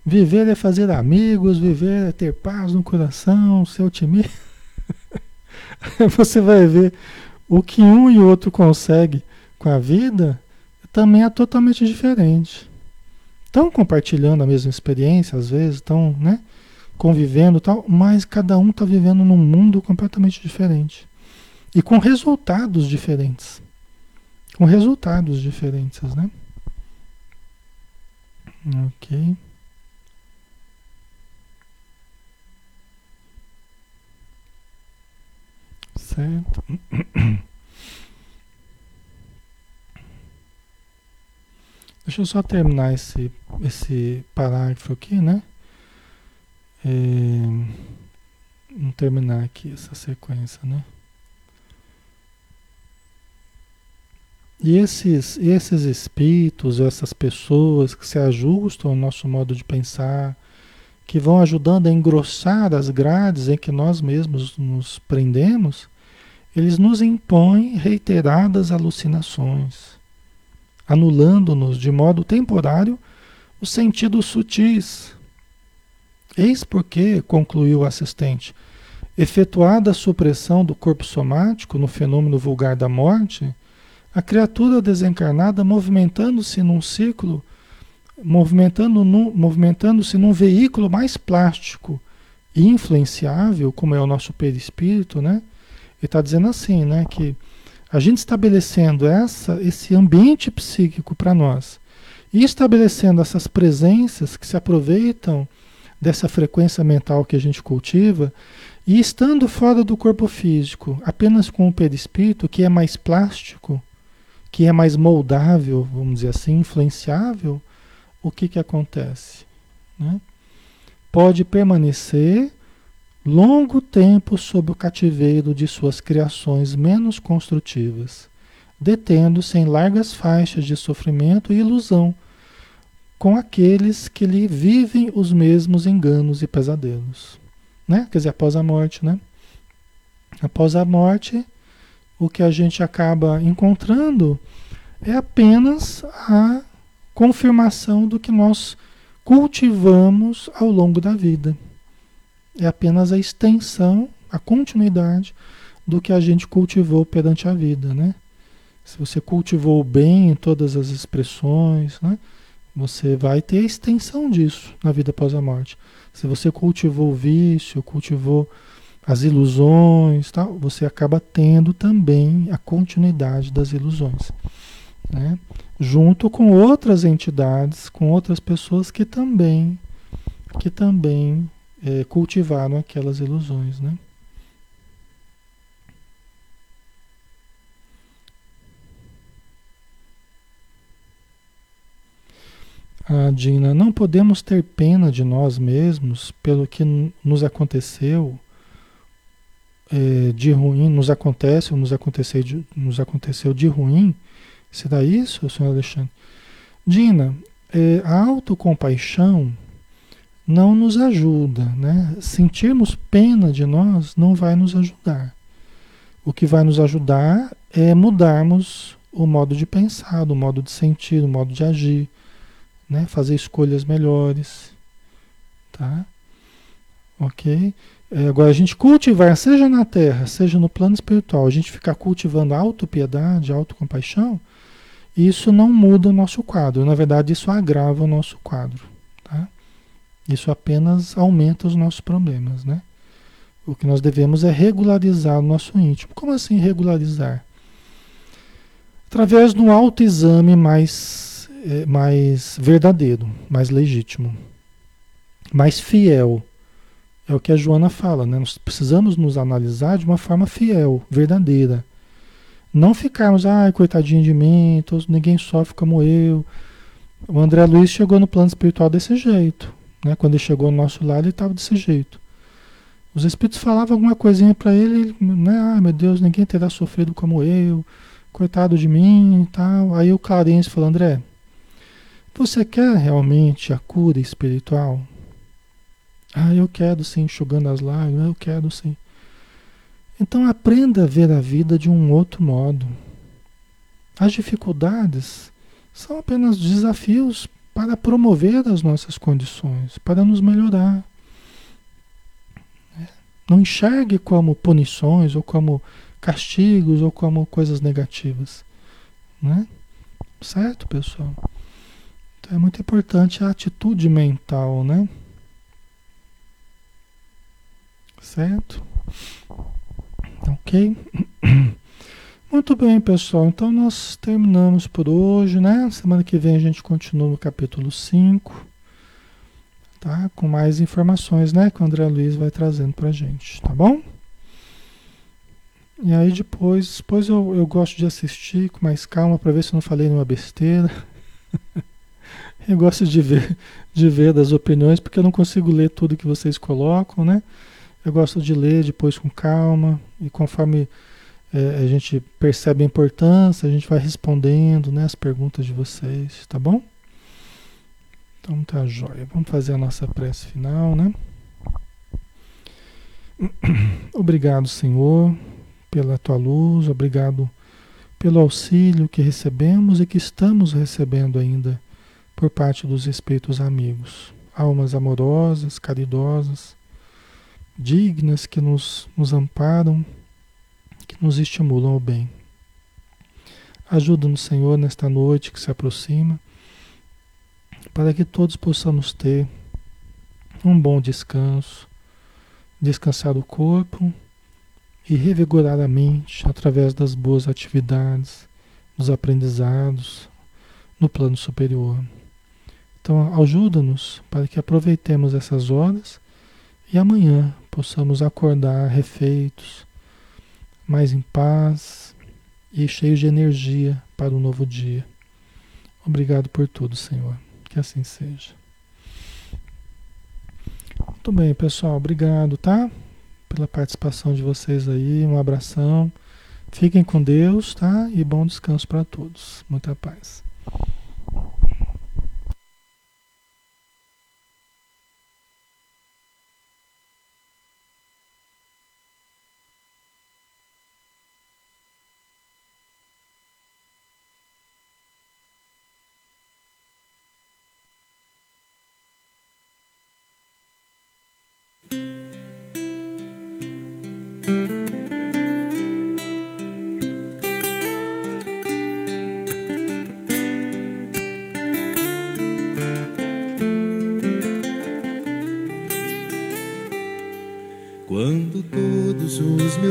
Viver é fazer amigos, viver é ter paz no coração, ser otimista. Você vai ver o que um e outro consegue com a vida também é totalmente diferente. Estão compartilhando a mesma experiência, às vezes, estão né, convivendo tal, mas cada um está vivendo num mundo completamente diferente. E com resultados diferentes. Com resultados diferentes, né? Ok. Certo. Deixa eu só terminar esse, esse parágrafo aqui, né? É, vamos terminar aqui essa sequência, né? E esses, esses espíritos, essas pessoas que se ajustam ao nosso modo de pensar, que vão ajudando a engrossar as grades em que nós mesmos nos prendemos, eles nos impõem reiteradas alucinações, anulando-nos de modo temporário os sentidos sutis. Eis porque, concluiu o assistente, efetuada a supressão do corpo somático no fenômeno vulgar da morte, a criatura desencarnada movimentando-se num ciclo, movimentando movimentando-se num veículo mais plástico e influenciável, como é o nosso perispírito, né? Ele está dizendo assim, né, que a gente estabelecendo essa, esse ambiente psíquico para nós e estabelecendo essas presenças que se aproveitam dessa frequência mental que a gente cultiva e estando fora do corpo físico, apenas com o perispírito, que é mais plástico, que é mais moldável, vamos dizer assim, influenciável, o que, que acontece? Né? Pode permanecer longo tempo sob o cativeiro de suas criações menos construtivas, detendo-se em largas faixas de sofrimento e ilusão com aqueles que lhe vivem os mesmos enganos e pesadelos. Né? Quer dizer, após a morte, né? Após a morte, o que a gente acaba encontrando é apenas a confirmação do que nós cultivamos ao longo da vida. É apenas a extensão, a continuidade do que a gente cultivou perante a vida, né? Se você cultivou bem em todas as expressões, né? Você vai ter a extensão disso na vida após a morte. Se você cultivou o vício, cultivou as ilusões, tal, você acaba tendo também a continuidade das ilusões, né? Junto com outras entidades, com outras pessoas que também que também é, cultivaram aquelas ilusões, né? A Dina, não podemos ter pena de nós mesmos pelo que nos aconteceu é, de ruim, nos acontece ou nos aconteceu de, nos aconteceu de ruim. Será isso, senhor Alexandre? Dina, é, a autocompaixão não nos ajuda, né? Sentirmos pena de nós não vai nos ajudar. O que vai nos ajudar é mudarmos o modo de pensar, o modo de sentir, o modo de agir, né? Fazer escolhas melhores, tá? Ok? É, agora a gente cultivar, seja na terra, seja no plano espiritual, a gente ficar cultivando autopiedade, autocompaixão, isso não muda o nosso quadro. Na verdade, isso agrava o nosso quadro. Tá? Isso apenas aumenta os nossos problemas. Né? O que nós devemos é regularizar o nosso íntimo. Como assim regularizar? Através de um autoexame mais, é, mais verdadeiro, mais legítimo, mais fiel. É o que a Joana fala, né? Nós precisamos nos analisar de uma forma fiel, verdadeira. Não ficarmos, ai, ah, coitadinho de mim, todos, ninguém sofre como eu. O André Luiz chegou no plano espiritual desse jeito. Né? Quando ele chegou no nosso lado, ele estava desse jeito. Os espíritos falavam alguma coisinha para ele, né? Ai, meu Deus, ninguém terá sofrido como eu, coitado de mim e tal. Aí o Clarence falou, André, você quer realmente a cura espiritual? Ah, eu quero sim, enxugando as lágrimas, eu quero sim. Então aprenda a ver a vida de um outro modo. As dificuldades são apenas desafios para promover as nossas condições, para nos melhorar. Não enxergue como punições, ou como castigos, ou como coisas negativas. Né? Certo, pessoal? Então é muito importante a atitude mental, né? Certo? Ok? Muito bem, pessoal. Então nós terminamos por hoje, né? Semana que vem a gente continua no capítulo 5, tá? Com mais informações, né? Que o André Luiz vai trazendo pra gente, tá bom? E aí depois, depois eu, eu gosto de assistir com mais calma para ver se eu não falei nenhuma besteira. eu gosto de ver, de ver das opiniões, porque eu não consigo ler tudo que vocês colocam, né? Eu gosto de ler depois com calma e conforme é, a gente percebe a importância, a gente vai respondendo né, as perguntas de vocês, tá bom? Então tá jóia. Vamos fazer a nossa prece final, né? Obrigado, Senhor, pela tua luz, obrigado pelo auxílio que recebemos e que estamos recebendo ainda por parte dos espíritos amigos, almas amorosas, caridosas dignas que nos, nos amparam, que nos estimulam ao bem. Ajuda-nos, Senhor, nesta noite que se aproxima, para que todos possamos ter um bom descanso, descansar o corpo e revigorar a mente através das boas atividades, dos aprendizados no plano superior. Então, ajuda-nos para que aproveitemos essas horas e amanhã possamos acordar refeitos, mais em paz e cheios de energia para o novo dia. Obrigado por tudo, Senhor. Que assim seja. Muito bem, pessoal. Obrigado, tá? Pela participação de vocês aí. Um abração. Fiquem com Deus, tá? E bom descanso para todos. Muita paz.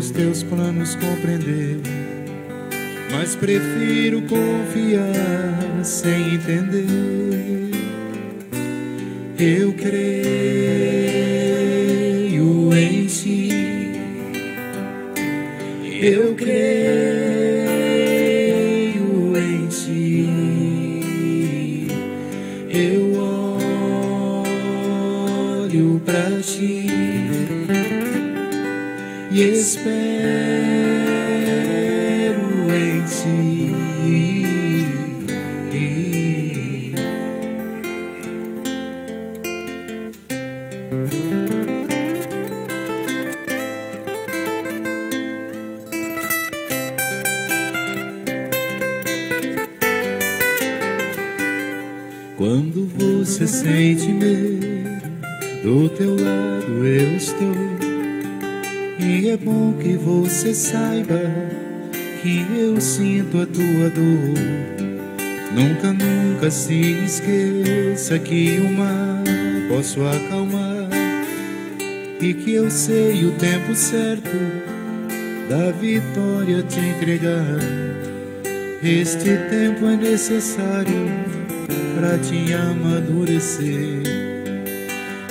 os teus planos compreender. Mas prefiro confiar sem entender. Eu creio em ti. Eu creio e se esqueça que o mar posso acalmar e que eu sei o tempo certo da vitória te entregar. Este tempo é necessário para te amadurecer.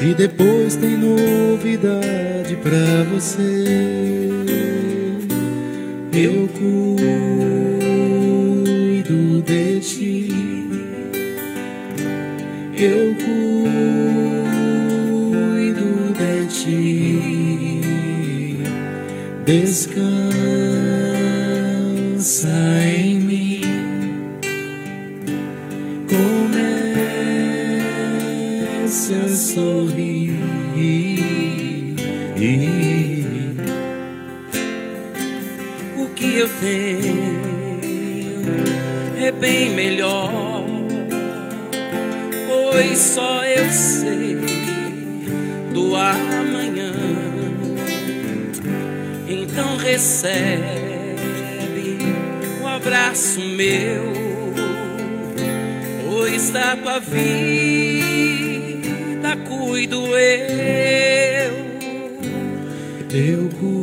E depois tem novidade pra você. Eu cuido de ti. Eu cuido de ti. Descansa em mim. Comece a sorrir. O que eu tenho é bem melhor, só eu sei do amanhã. Então recebe o abraço meu, pois da tua vida cuido eu. Eu cuido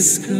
cuido de ti. Descansa